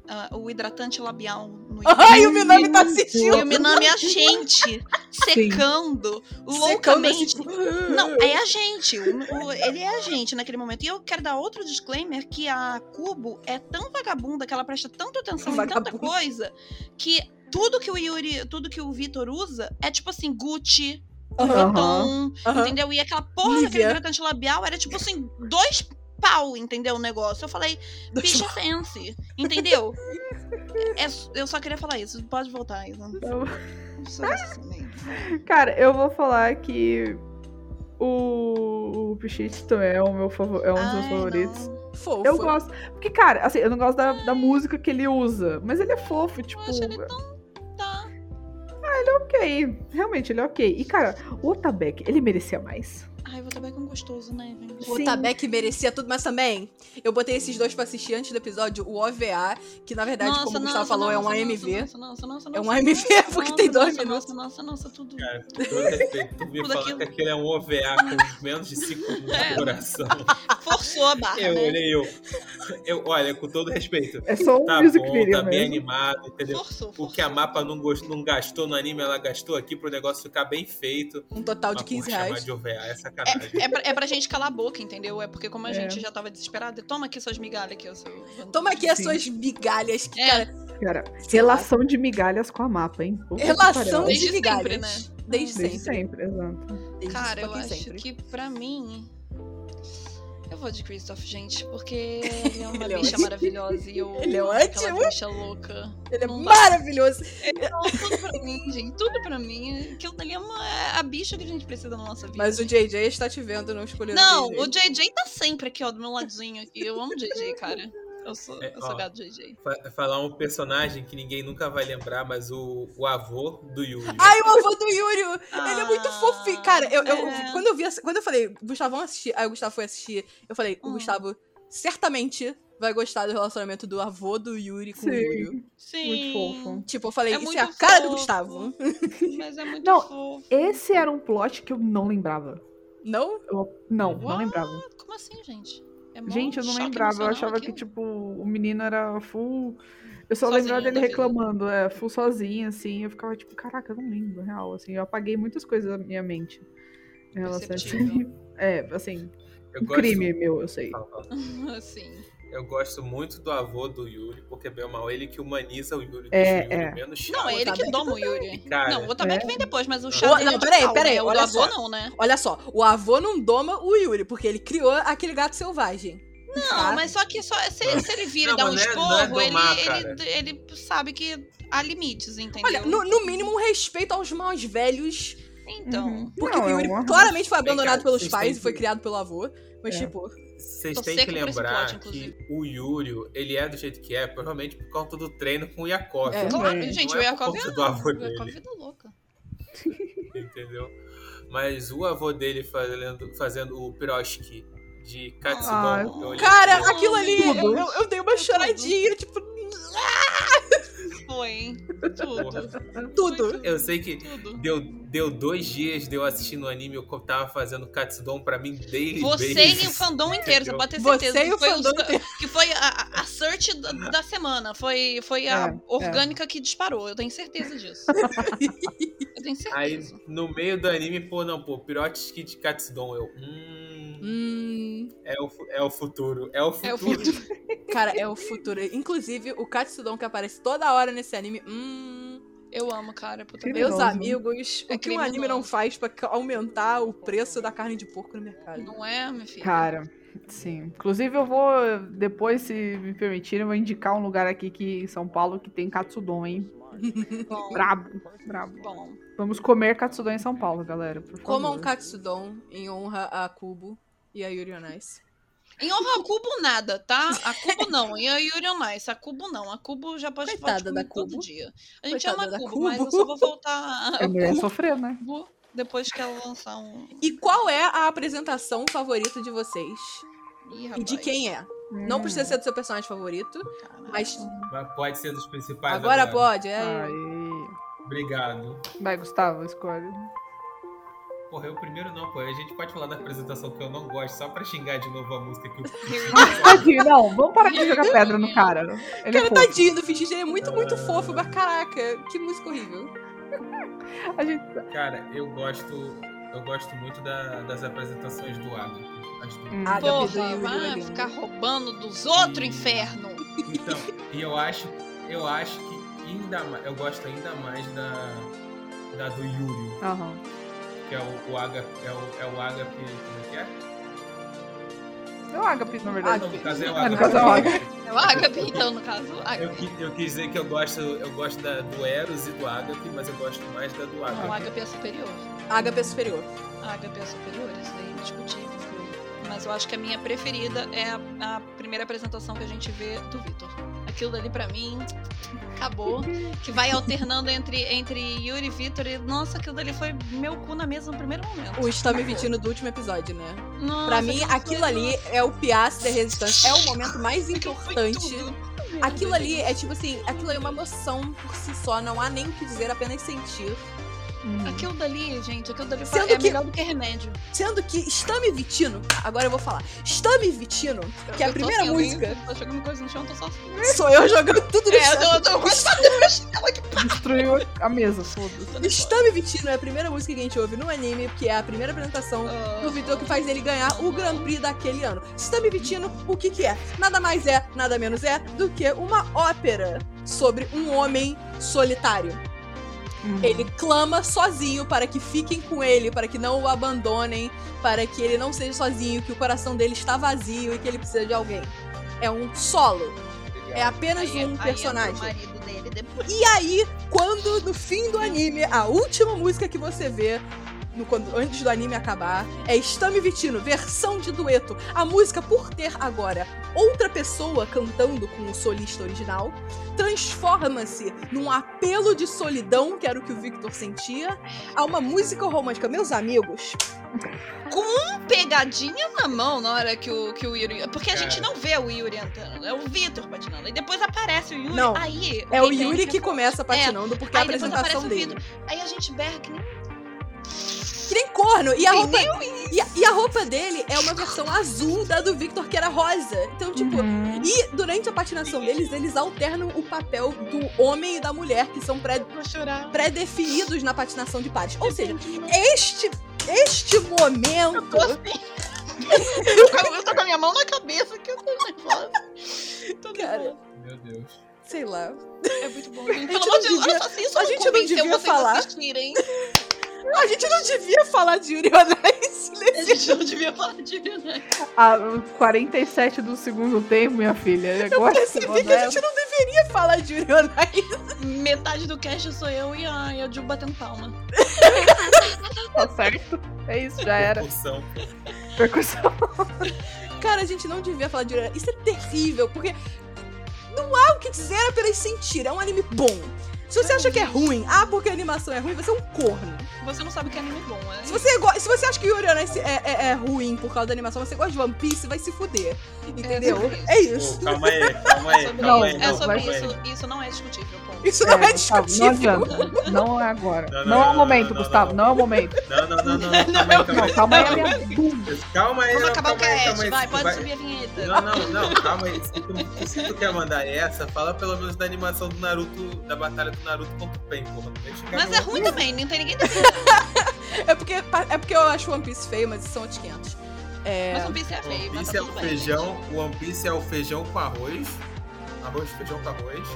a- o hidratante labial no Ai, o Minami tá E assistindo. o Minami é a gente secando loucamente. Secando, assim, Não, é a gente. o- o- ele é a gente naquele momento. E eu quero dar outro disclaimer que a Cubo é tão vagabunda que ela presta tanta atenção em tanta Vagabunda. coisa que tudo que o Yuri, tudo que o Vitor usa é tipo assim, Gucci, Tom, aham. entendeu? E aquela porra daquele Nivea. hidratante labial era tipo assim, dois pau, entendeu? O negócio. Eu falei, bicha fancy, entendeu? É- eu só queria falar isso. Pode voltar, Isa. isso mesmo. Cara, eu vou falar que. O, o Pichit também é, o meu favor... é um dos meus favoritos. não. Fofo. Eu gosto. Porque, cara, assim, eu não gosto da, da música que ele usa. Mas ele é fofo, tipo. Eu acho ele tão. Tá. Ok. Realmente, ele é ok. E, cara, o Otabek, ele merecia mais. Ai, vou também com gostoso, né? O Sim. Tabeck merecia tudo, mas também eu botei esses dois pra assistir antes do episódio, o OVA, que na verdade, como o Gustavo falou, é um AMV. Nossa, nossa, nossa, É um nossa, AMV, nossa, porque nossa, tem dois nossa, minutos. Nossa, nossa, nossa, tudo. Cara, com todo respeito, tu me Tudo falando aquilo. que aquele é um OVA com menos de 5 minutos É. de duração. Forçou a barra, Eu né? olhei eu. eu. Olha, com todo respeito. É só um Tá music bom, tá bem mesmo. animado, entendeu? Forçou, O forçou. que a mapa não, gost- não gastou no anime, ela gastou aqui pro negócio ficar bem feito. Um total de Mas, 15 porra, chamar reais. de OVA é sacanagem. É pra, é pra gente calar a boca, entendeu? É porque como a É. gente já tava desesperada, toma aqui suas migalhas aqui, o seu... Toma aqui as Sim. suas migalhas, que, É. cara, Cara, relação de migalhas com a mapa, hein? Relação pariu. Desde de sempre, migalhas. né? Desde, Desde sempre. sempre, exato. Desde Cara, eu acho sempre. que pra mim. Eu vou de Christoph, gente, porque ele é uma Ele é bicha ótimo. maravilhosa e eu Ele é ótimo. bicha louca. Ele é Não dá. maravilhoso. Não, tudo pra mim, gente. Tudo pra mim. Aquilo dali é, uma, é a bicha que a gente precisa na nossa vida. Mas o JJ está te vendo, não escolheu Não, o o JJ. JJ tá sempre aqui, ó, do meu ladinho aqui. Eu amo o JJ, cara. Eu sou, É, eu sou ó. gato JJ. Fa- Falar um personagem que ninguém nunca vai lembrar, mas o, o avô do Yuri. Ai, o avô do Yuri! Ele é muito Ah, fofinho. Cara, eu, eu- é. quando eu vi Quando eu falei, Gustavo, vamos assistir. Aí o Gustavo foi assistir. Eu falei, o Hum. Gustavo certamente vai gostar do relacionamento do avô do Yuri com o Sim. Yuri. Sim. Muito fofo. Tipo, eu falei, É isso é a cara do fofo. Gustavo. Mas é muito Não. fofo. Esse era um plot que eu não lembrava. Não? Eu- não, não What? lembrava. Como assim, gente? É Gente, eu não lembrava. Eu achava que, aquilo. tipo, o menino era full. Eu só Sozinho lembrava dele vida. reclamando, é, full sozinho, assim. Eu ficava tipo, caraca, eu não lembro, real. Assim, eu apaguei muitas coisas da minha mente. Em relação a. É, assim, Eu um gosto- crime meu, eu sei. Sim. Eu gosto muito do avô do Yuri, porque bem ou mal ele que humaniza o Yuri, É, Yuri é. menos chato. Não, é ele que Otabeck doma o Yuri. Cara, não, o Otabeck é. vem depois, mas o dele não, é peraí, peraí, né? O do olha avô só. não, né? Olha só, o avô não doma o Yuri, porque ele criou aquele gato selvagem. Não, Tá? mas só que só, se, se ele vira Não, e dá um é- não é esporro, ele, domar, ele, cara. ele sabe que há limites, entendeu? Olha, no, no mínimo, um respeito aos mais velhos. Então. Uhum. Porque Não, o é Yuri claramente foi abandonado pelos pais e foi que- criado pelo avô. Mas, É. tipo, Vocês têm que lembrar plot, que o Yuri, ele é do jeito que é, provavelmente por conta do treino com o Yakov. É. Claro, Também. gente, Não o é por Yakov conta é, do avô o Yakov é dele. vida louca. Entendeu? Mas o avô dele fazendo, fazendo o piroshki de Katsudon. Ah, cara, aquilo, aquilo ali, eu, eu, eu dei uma choradinha, tipo, Foi. porra. Tudo. tudo. Eu sei que Tudo. deu, deu dois dias de eu assistindo o anime, eu tava fazendo Katsudon pra mim daily Você e o fandom inteiro, você pode ter Você certeza. e que o foi fandom os- inteiro. Que foi a, a- search da, da semana. Foi, foi a É, orgânica que disparou. Eu tenho certeza disso. eu tenho Aí, certeza. no meio do anime, pô, não, pô, piroshki de Katsudon. Eu, hum, Hum, é, o, é o futuro, é o futuro. É o futuro. Cara, é o futuro. Inclusive, o Katsudon que aparece toda hora nesse anime. Hum, Eu amo, cara. Puta Criminoso. meus amigos, É o que um anime não faz pra aumentar o preço da carne de porco no mercado? Não é, minha filha? Cara, sim. Inclusive, eu vou, depois, se me permitirem, eu vou indicar um lugar aqui que, em São Paulo que tem Katsudon, hein? Bom, Brabo, brabo. bom. Vamos comer Katsudon em São Paulo, galera. Por favor. Coma um Katsudon em honra a Kubo e a Yuri on Ice. Em honra a Cubo, nada, tá? A Cubo não. E a Yuri on Ice. A Cubo não. A Cubo já pode, Coitada da todo Cubo. dia. A gente Coitada ama da a Cubo, Cubo. mas eu só vou voltar a mulher sofrer, né? Cubo depois que ela lançar um... E qual é a apresentação favorita de vocês? Ih, E de quem é? Não precisa ser do seu personagem favorito, Mas Pode ser dos principais agora agora. pode. É. Aí. Obrigado. Vai, Gustavo, escolhe. Porra, eu primeiro não, pô. A gente pode falar da apresentação que eu não gosto, só pra xingar de novo a música que eu Tadinho, não, vamos parar de jogar pedra no cara. Ele é Cara, fofo. tadinho do Fichis, ele é muito, muito fofo, mas caraca, que música horrível. A gente... Cara, eu gosto. Eu gosto muito da- das apresentações do Adam. Hum. Ah, Porra, Yuri vai ficar roubando dos outros, inferno. Então, e eu acho, eu acho que ainda mais, eu gosto ainda mais da, da do Yuri, Aham. Que é o, o Aga, é o, é o Agape, como é que é? É o Agape, na verdade. Não, no caso é o Ah, no Agape. caso é o Agape. É o Agape, então, no caso, o Eu, eu quis dizer que eu gosto, eu gosto da, do Eros e do Agape, mas eu gosto mais da do Não, o Agape. Agape é superior. Agape é superior. A Agape é superior, isso aí é indiscutível. Mas eu acho que a minha preferida é a, a primeira apresentação que a gente vê do Victor. Aquilo dali pra mim acabou. Que vai alternando entre, entre Yuri e Victor. E, nossa, aquilo dali foi meu cu na mesa no primeiro momento. O Está Me Vestindo do último episódio, né? Nossa, Pra mim, aquilo ali é o piace da resistência. É o momento mais importante. Aquilo ali é tipo assim, aquilo é uma emoção por si só, não há nem o que dizer, apenas sentir. Hum. Aquilo dali, gente, aquilo dali foi, Sendo é que- melhor do que remédio. Sendo que Está Me Vitino, agora eu vou falar, Está Me Vitino, que é a Eu tô primeira assim, alguém música, Tá jogando coisa no chão, tô só. sou eu jogando tudo no É, chão. eu tô, eu tô chinelo aqui. Destruiu a mesa, foda-se. Está Me Vitino é a primeira música que a gente ouve no anime, que é a primeira apresentação do Vitor que faz ele ganhar o Grand Prix daquele ano. Está Me Vitino, o que que é? Nada mais é, nada menos é, do que uma ópera sobre um homem solitário. Hum. Ele clama sozinho para que fiquem com ele, para que não o abandonem, para que ele não seja sozinho, que o coração dele está vazio e que ele precisa de alguém. É um solo. É apenas Aí- um aí personagem. E aí, quando no fim do anime, a última música que você vê, no, quando, antes do anime acabar, é Stami Vitino, versão de dueto. A música, por ter agora outra pessoa cantando com o solista original, transforma-se num apelo de solidão, que era o que o Victor sentia, a uma música romântica. Meus amigos, Com pegadinha na mão na hora que o, que o Yuri. Porque a Cara. gente não vê o Yuri entrando, é o Vitor patinando. E depois aparece o Yuri. Não, aí, é o Yuri que começa patinando, porque é a Aí depois apresentação aparece o dele. Aí a gente berra que nem. Que nem corno. E a, roupa, e, a, e a roupa dele é uma versão azul da do Victor, que era rosa. Então, tipo. Uhum. E durante a patinação deles, eles alternam o papel do homem e da mulher, que são pré- pré-definidos na patinação de pares. Ou seja, este, este momento. Tô assim. eu tô com a minha mão na cabeça que eu tô nervosa. Tô Cara. Meu Deus. Sei lá. É muito bom. Gente. gente Pelo amor de Deus, olha só se isso a não gente não devia vocês falar. a assistirem. A gente não devia falar de Yuri on Ice A gente não devia falar de né? A 47 do segundo tempo, minha filha. Agora você Percebi que a gente não deveria falar de Yuri on Ice. Metade do cast sou eu e a, e a Ju batendo palma. tá certo. É isso, já era. Percussão. Percussão. Cara, a gente não devia falar de Yuri. Isso é terrível, porque não há o que dizer apenas sentir. É um anime bom. Se você acha que é ruim, ah, porque a animação é ruim, você é um corno. Você não sabe o que é anime bom, é? Se você, se você acha que Yuri on Ice é, é- é ruim por causa da animação, você gosta de One Piece, vai se fuder. Entendeu? sobre isso. É isso. Pô, calma aí, calma aí, Sobre calma isso. aí. é não, sobre calma aí. isso. Isso não é discutível, ponto. Isso não é, não discutível. adianta. Não é agora. Não, Não, não, é o não, momento, não, Gustavo. não. Não. é o momento. Não, não, não, não, não, calma aí, calma Não, aí. calma aí, a minha bunda. Calma aí, Vamos não, acabar o cast, vai, pode subir a vinheta. Não, não, não, calma aí. Se tu, se tu quer mandar essa, fala pelo menos da animação do Naruto, da batalha do Naruto contra o Pen, porra. Não deixa Mas é ruim também, não tem ninguém É porque, é porque eu acho One Piece feio, mas são outros 500. É, Mas One Piece é One feio, mas Piece tá é o bem. feijão, o One Piece é o feijão com arroz. Arroz, feijão com arroz.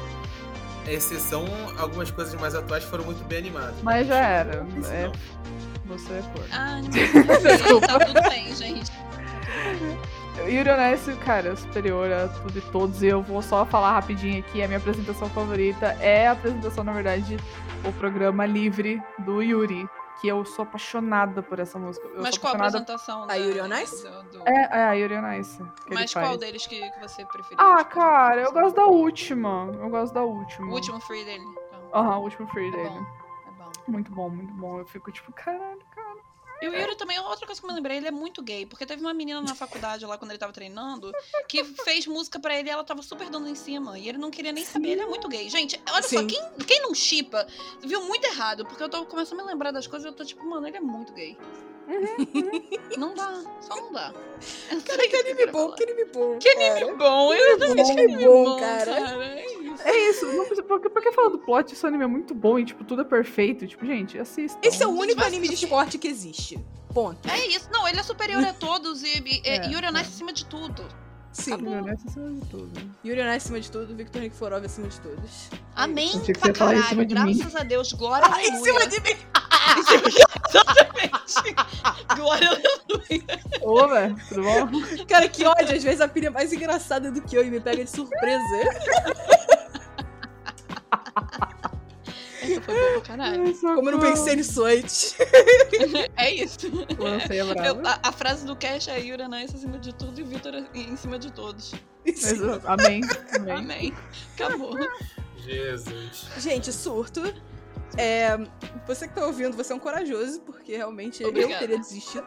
Exceção, algumas coisas mais atuais foram muito bem animadas. Mas já era. One Piece É, não. você é cor. Ah, é feio, tá tudo bem, gente. Yuri Ice, cara, é superior a tudo e todos. E eu vou só falar rapidinho aqui. A minha apresentação favorita é a apresentação, na verdade, o programa livre do Yuri. Que eu sou apaixonada por essa música. Eu Mas qual a apresentação? A da- Yuri on Ice? do- É, é a Yuri on Ice. Que Mas qual faz. deles que, que você preferiu? Ah, Tipo, cara, eu gosto da última. Eu gosto da última. O último free dele. Então, Aham, o último free É dele. bom. é bom. Muito bom, muito bom. Eu fico tipo, caralho, cara. E o Yuri também, outra coisa que eu me lembrei, ele é muito gay. Porque teve uma menina na faculdade lá, quando ele tava treinando, que fez música pra ele e ela tava super dando em cima. E ele não queria nem saber, ele é muito gay. Gente, olha só, Sim. quem, quem não chipa, viu muito errado. Porque eu tô começando a me lembrar das coisas e eu tô tipo, mano, ele é muito gay. não dá, só não dá. É Cara, que anime bom, que anime bom. Que anime bom, eu também bom, que anime bom, cara. cara. É isso. É não precisa, porque, porque fala do plot, esse anime é muito bom e, tipo, tudo é perfeito. Tipo, gente, assista. Esse é o único anime de esporte que existe. Ponto. É isso, não, ele é superior a todos e, e, É, e Yuri on é. Ice acima de tudo. Sim. Yuri on Ice acima de tudo. Yuri on Ice acima de tudo, Victor Nikiforov acima de todos. Amém Achei que pra você em caralho, cima de mim. graças a Deus, glória Ah, em cima de mim! Exatamente. Glória aleluia. Ô, velho, tudo bom? Cara, que ódio. Às vezes a pilha é mais engraçada do que eu e me pega de surpresa. Essa foi boa pra caralho. Como eu não pensei nisso antes. É isso. É Eu- a, a frase do Cash é Yuri on Ice acima de tudo e Vitor em cima de todos. Uh, amém, amém. Amém. Acabou. Jesus. Gente, surto. É, você que tá ouvindo, você é um corajoso, porque realmente eu Obrigada. teria desistido.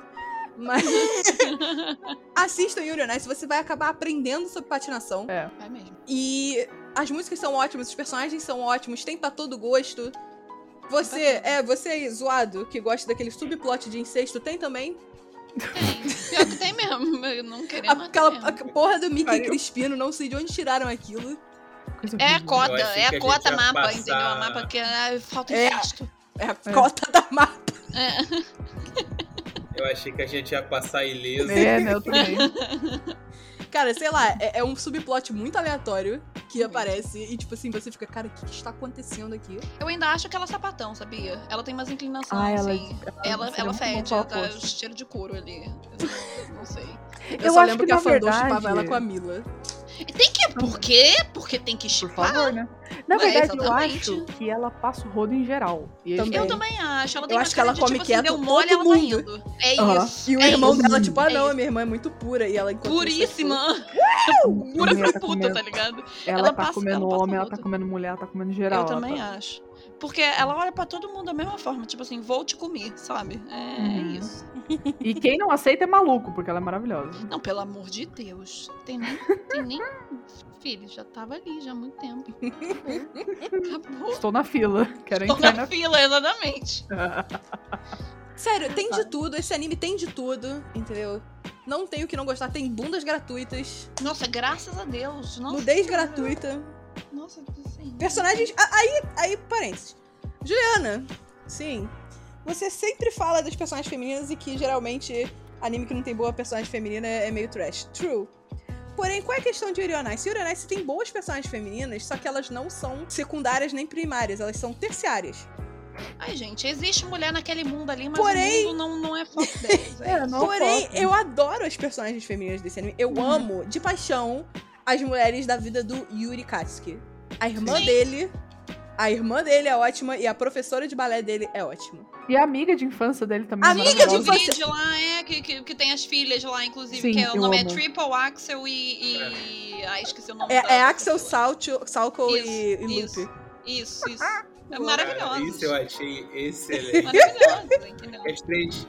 Mas assista Yuri on Ice, você vai acabar aprendendo sobre patinação. É. Vai mesmo. E as músicas são ótimas, os personagens são ótimos, tem pra todo gosto. Você, é, você aí, zoado, que gosta daquele subplot de incesto, tem também. Tem. Pior que tem mesmo. Eu não queria Aquela tem a porra do Mickey Pariu. Crispino, não sei de onde tiraram aquilo. É a cota, Eu é que a a cota ia mapa, passar- entendeu? A mapa que é, falta É. incesto. É a cota da mapa. É. Eu achei que a gente ia passar ileso. É, né, eu também. Cara, sei lá, é, é um subplot muito aleatório que Muito. aparece e, tipo assim, você fica, cara, o que, que está acontecendo aqui? Eu ainda acho que ela é sapatão, sabia? Ela tem umas inclinações, Ah, ela- assim. Ela, ela bom fede, ela ela tá cheiro de couro ali. Eu não, sei. Eu, Eu só acho lembro que, que, a na fandom verdade- chupava ela com a Mila. Tem que. Por quê? Porque tem que Por chipar. favor, né? Na É, verdade, eu exatamente. acho que ela passa o rodo em geral. E Também. Eu também acho. Ela tem Eu uma acho que ela de, come tipo, assim, quieto deu mole, todo ela tá mundo. indo. É Aham. isso. E o é irmão isso. dela, tipo, ah, É não, isso. minha irmã é muito pura. E ela é Puríssima. Pura pra tá puta, comendo- tá ligado? Ela, Ela tá passa- comendo ela homem, ela tá comendo mulher, ela tá comendo geral. Eu também tá- acho. Porque ela olha pra todo mundo da mesma forma, tipo assim, vou te comer, sabe? É, Uhum. isso. E quem não aceita é maluco, porque ela é maravilhosa. Não, pelo amor de Deus. Tem nem. Tem nem... Filho, já tava ali já há muito tempo. Acabou. Estou na fila. Quero Tô entrar na na fila, exatamente. Sério, tem de tudo. Esse anime tem de tudo, entendeu? Não tem o que não gostar. Tem bundas gratuitas, Nossa, graças a Deus. Nossa, nudez gratuita, Nossa, assim. personagens. Aí, aí, parênteses. Juliana, sim. Você sempre fala das personagens femininas e que geralmente anime que não tem boa personagem feminina é meio trash. True. Porém, qual é a questão de Yuri on Ice? Yuri on Ice tem boas personagens femininas, só que elas não são secundárias nem primárias, elas são terciárias. Ai, gente, existe mulher naquele mundo ali, mas Porém- o mundo não, não é foco delas. É, É, não Porém, foco. eu adoro as personagens femininas desse anime. Eu amo, de paixão, as mulheres da vida do Yuri Katsuki. A irmã Sim. dele. A irmã dele é ótima e a professora de balé dele é ótima. E a amiga de infância dele também Amiga é de Amiga do infância. lá, é, que, que, que tem as filhas lá, inclusive, Sim, que é, o nome é amo. Triple Axel e. e... Ai, esqueci o nome É, da- é Axel. Salto, Salco e, e Isso, Lupe. Isso, isso. É maravilhoso. isso eu achei excelente. Maravilhosa, entendeu? As três,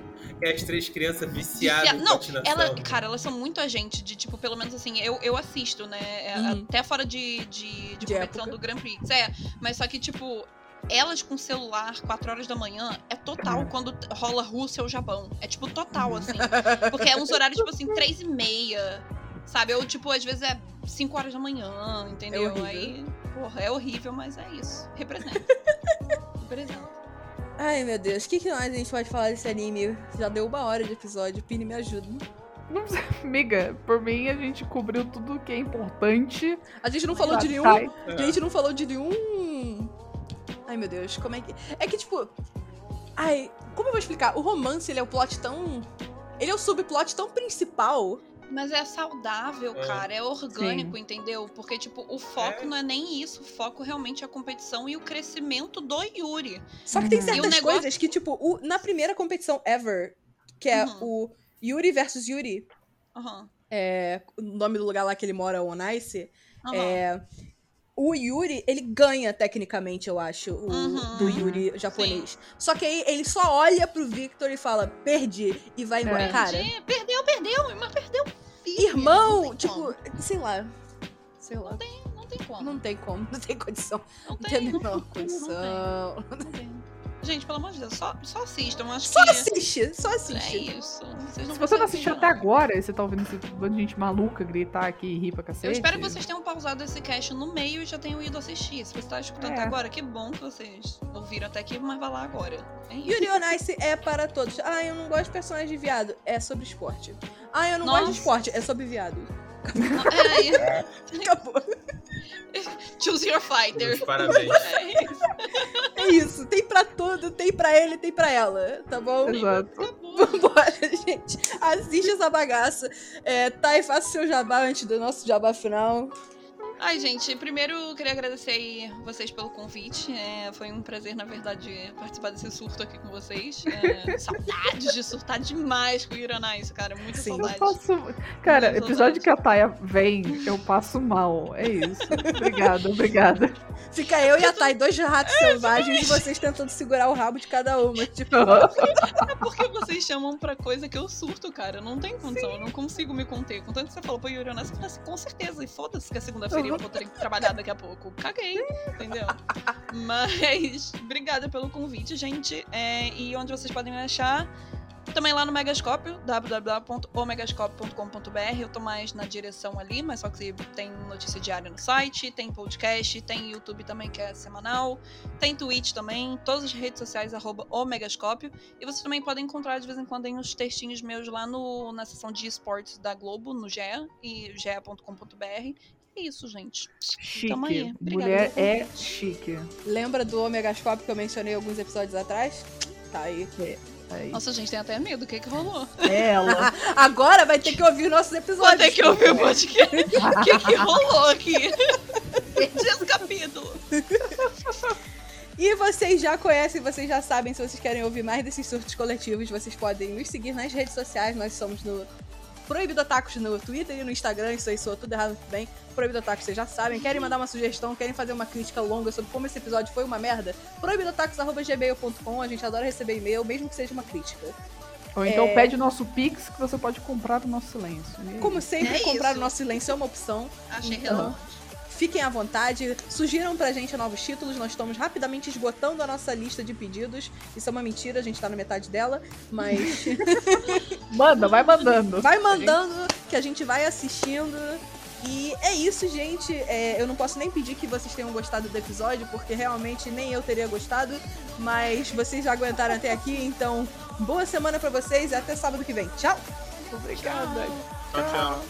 as três crianças viciadas Vicia- Não, ela, cara, elas são muito a gente de, tipo, pelo menos assim, eu, eu assisto, né? é, Uhum. Até fora de, de, de De competição época. do Grand Prix. É, mas só que, tipo, elas com celular 4 horas da manhã é total Uhum. quando rola Rússia ou Japão. É tipo total, Uhum. assim. Porque é uns horários, tipo assim, 3 e meia. Sabe? Ou, tipo, às vezes é 5 horas da manhã, entendeu? horrível. Aí, porra, é horrível, mas é isso. Representa. Representa. Ai, meu Deus. O que, que mais a gente pode falar desse anime? Já deu uma hora de episódio. Pini, me ajuda. Não sei, Amiga, por mim a gente cobriu tudo que é importante. A gente não falou de nenhum Sai. A gente não falou de nenhum. Ai, meu Deus, como é que. É que, tipo. Ai, como eu vou explicar? O romance, ele é o plot tão. Ele é o subplot tão principal. Mas é saudável, É. cara. É orgânico, entendeu? Porque, tipo, o foco não é nem isso. O foco realmente é a competição e o crescimento do Yuri. Só que tem Uhum. Certas negócio- coisas que, tipo, o- na primeira competição ever, que é Uhum. o Yuri versus Yuri, Aham. é, o nome do lugar lá que ele mora, o Ice, aham. é. O Yuri, ele ganha tecnicamente, eu acho, o, Uhum. do Yuri japonês. Só que aí ele só olha pro Victor e fala, perdi, e vai embora. É. Cara, Perdi, Perdeu, perdeu, mas perdeu. Firme, irmão, não tipo, como. sei lá. Sei lá. Não tem, não tem como. Não tem como, não tem condição. Não Não tem, tem a não menor tem, condição. não tem. Gente, pelo amor de Deus, só, só assistam. Acho Só que assiste, só é assiste. isso. Vocês não Se você não conseguem, assistiu até agora você tá ouvindo esse bando de gente maluca gritar aqui e rir pra cacete. Eu espero que vocês tenham pausado esse cast no meio e já tenham ido assistir. Se você tá escutando É. até agora, que bom que vocês ouviram até aqui, mas vai lá agora. É isso. Yuri on Ice é para todos. Ah, eu não gosto de personagem de viado. É sobre esporte. Ah, eu não gosto de Nossa. esporte. É sobre viado. É, Acabou. choose your fighter. Meus parabéns. É isso. É isso. Tem pra tudo, tem pra ele, tem pra ela. Tá bom? Exato. Acabou. Vambora, gente. Assiste essa bagaça. É, tá, e faça o seu jabá antes do nosso jabá final. Ai, gente, primeiro eu queria agradecer aí vocês pelo convite. É, foi um prazer, na verdade, participar desse surto aqui com vocês. É, saudades de surtar demais com o Ironais, cara. Muita Sim. Eu saudade. passo. Cara, Muitas episódio que a Taia vem, eu passo mal. É isso. Obrigada, obrigada. Fica eu e a Thay, dois ratos selvagens, e vocês tentando segurar o rabo de cada uma. Tipo, É porque vocês chamam pra coisa que eu surto, cara. Não tem condição, eu não consigo me conter. Contanto que você falou, pô, Yuri Onassi, eu falei assim, com certeza. E foda-se que é segunda-feira eu vou ter que trabalhar daqui a pouco. Caguei, entendeu? Mas, obrigada pelo convite, gente. É, e onde vocês podem me achar? Também lá no Megascópio, www.omegascópio.com.br. Eu tô mais na direção ali, mas só que tem notícia diária no site, tem podcast, tem YouTube também, que é semanal, tem Twitch também, todas as redes sociais, arroba Omegascópio. E vocês também podem encontrar de vez em quando uns textinhos meus lá no, na seção de esportes da Globo, no GE, e ge.com.br. É isso, gente. Tamo aí. Chique. Obrigada Mulher é chique. lembra do Omegascope que eu mencionei alguns episódios atrás? Tá aí. Aí. Nossa, gente, tem até medo. O que que rolou? Ela. Agora vai ter que ouvir nossos episódios. ter que ouvir o podcast. O que que rolou aqui? Perdi esse capítulo. E vocês já conhecem, vocês já sabem, se vocês querem ouvir mais desses surtos coletivos, vocês podem nos seguir nas redes sociais. Nós somos no Proibido Otakus no Twitter e no Instagram. Isso aí soa tudo errado muito bem. Proibido Otakus, vocês já sabem. Querem mandar uma sugestão, querem fazer uma crítica longa sobre como esse episódio foi uma merda? proibidotakus.gmail.com. A gente adora receber e-mail, mesmo que seja uma crítica. Ou então É. pede o nosso Pix que você pode comprar o nosso silêncio. E- Como sempre, É comprar o nosso silêncio é uma opção. Achei Então, relevante. Fiquem à vontade, sugiram pra gente novos títulos, nós estamos rapidamente esgotando a nossa lista de pedidos. Isso é uma mentira, a gente tá na metade dela, mas Manda, vai mandando. vai mandando que a gente vai assistindo. E é isso, gente. É, eu não posso nem pedir que vocês tenham gostado do episódio, porque realmente nem eu teria gostado. Mas vocês já aguentaram até aqui, então boa semana pra vocês e até sábado que vem. Tchau! Obrigada. Tchau, tchau.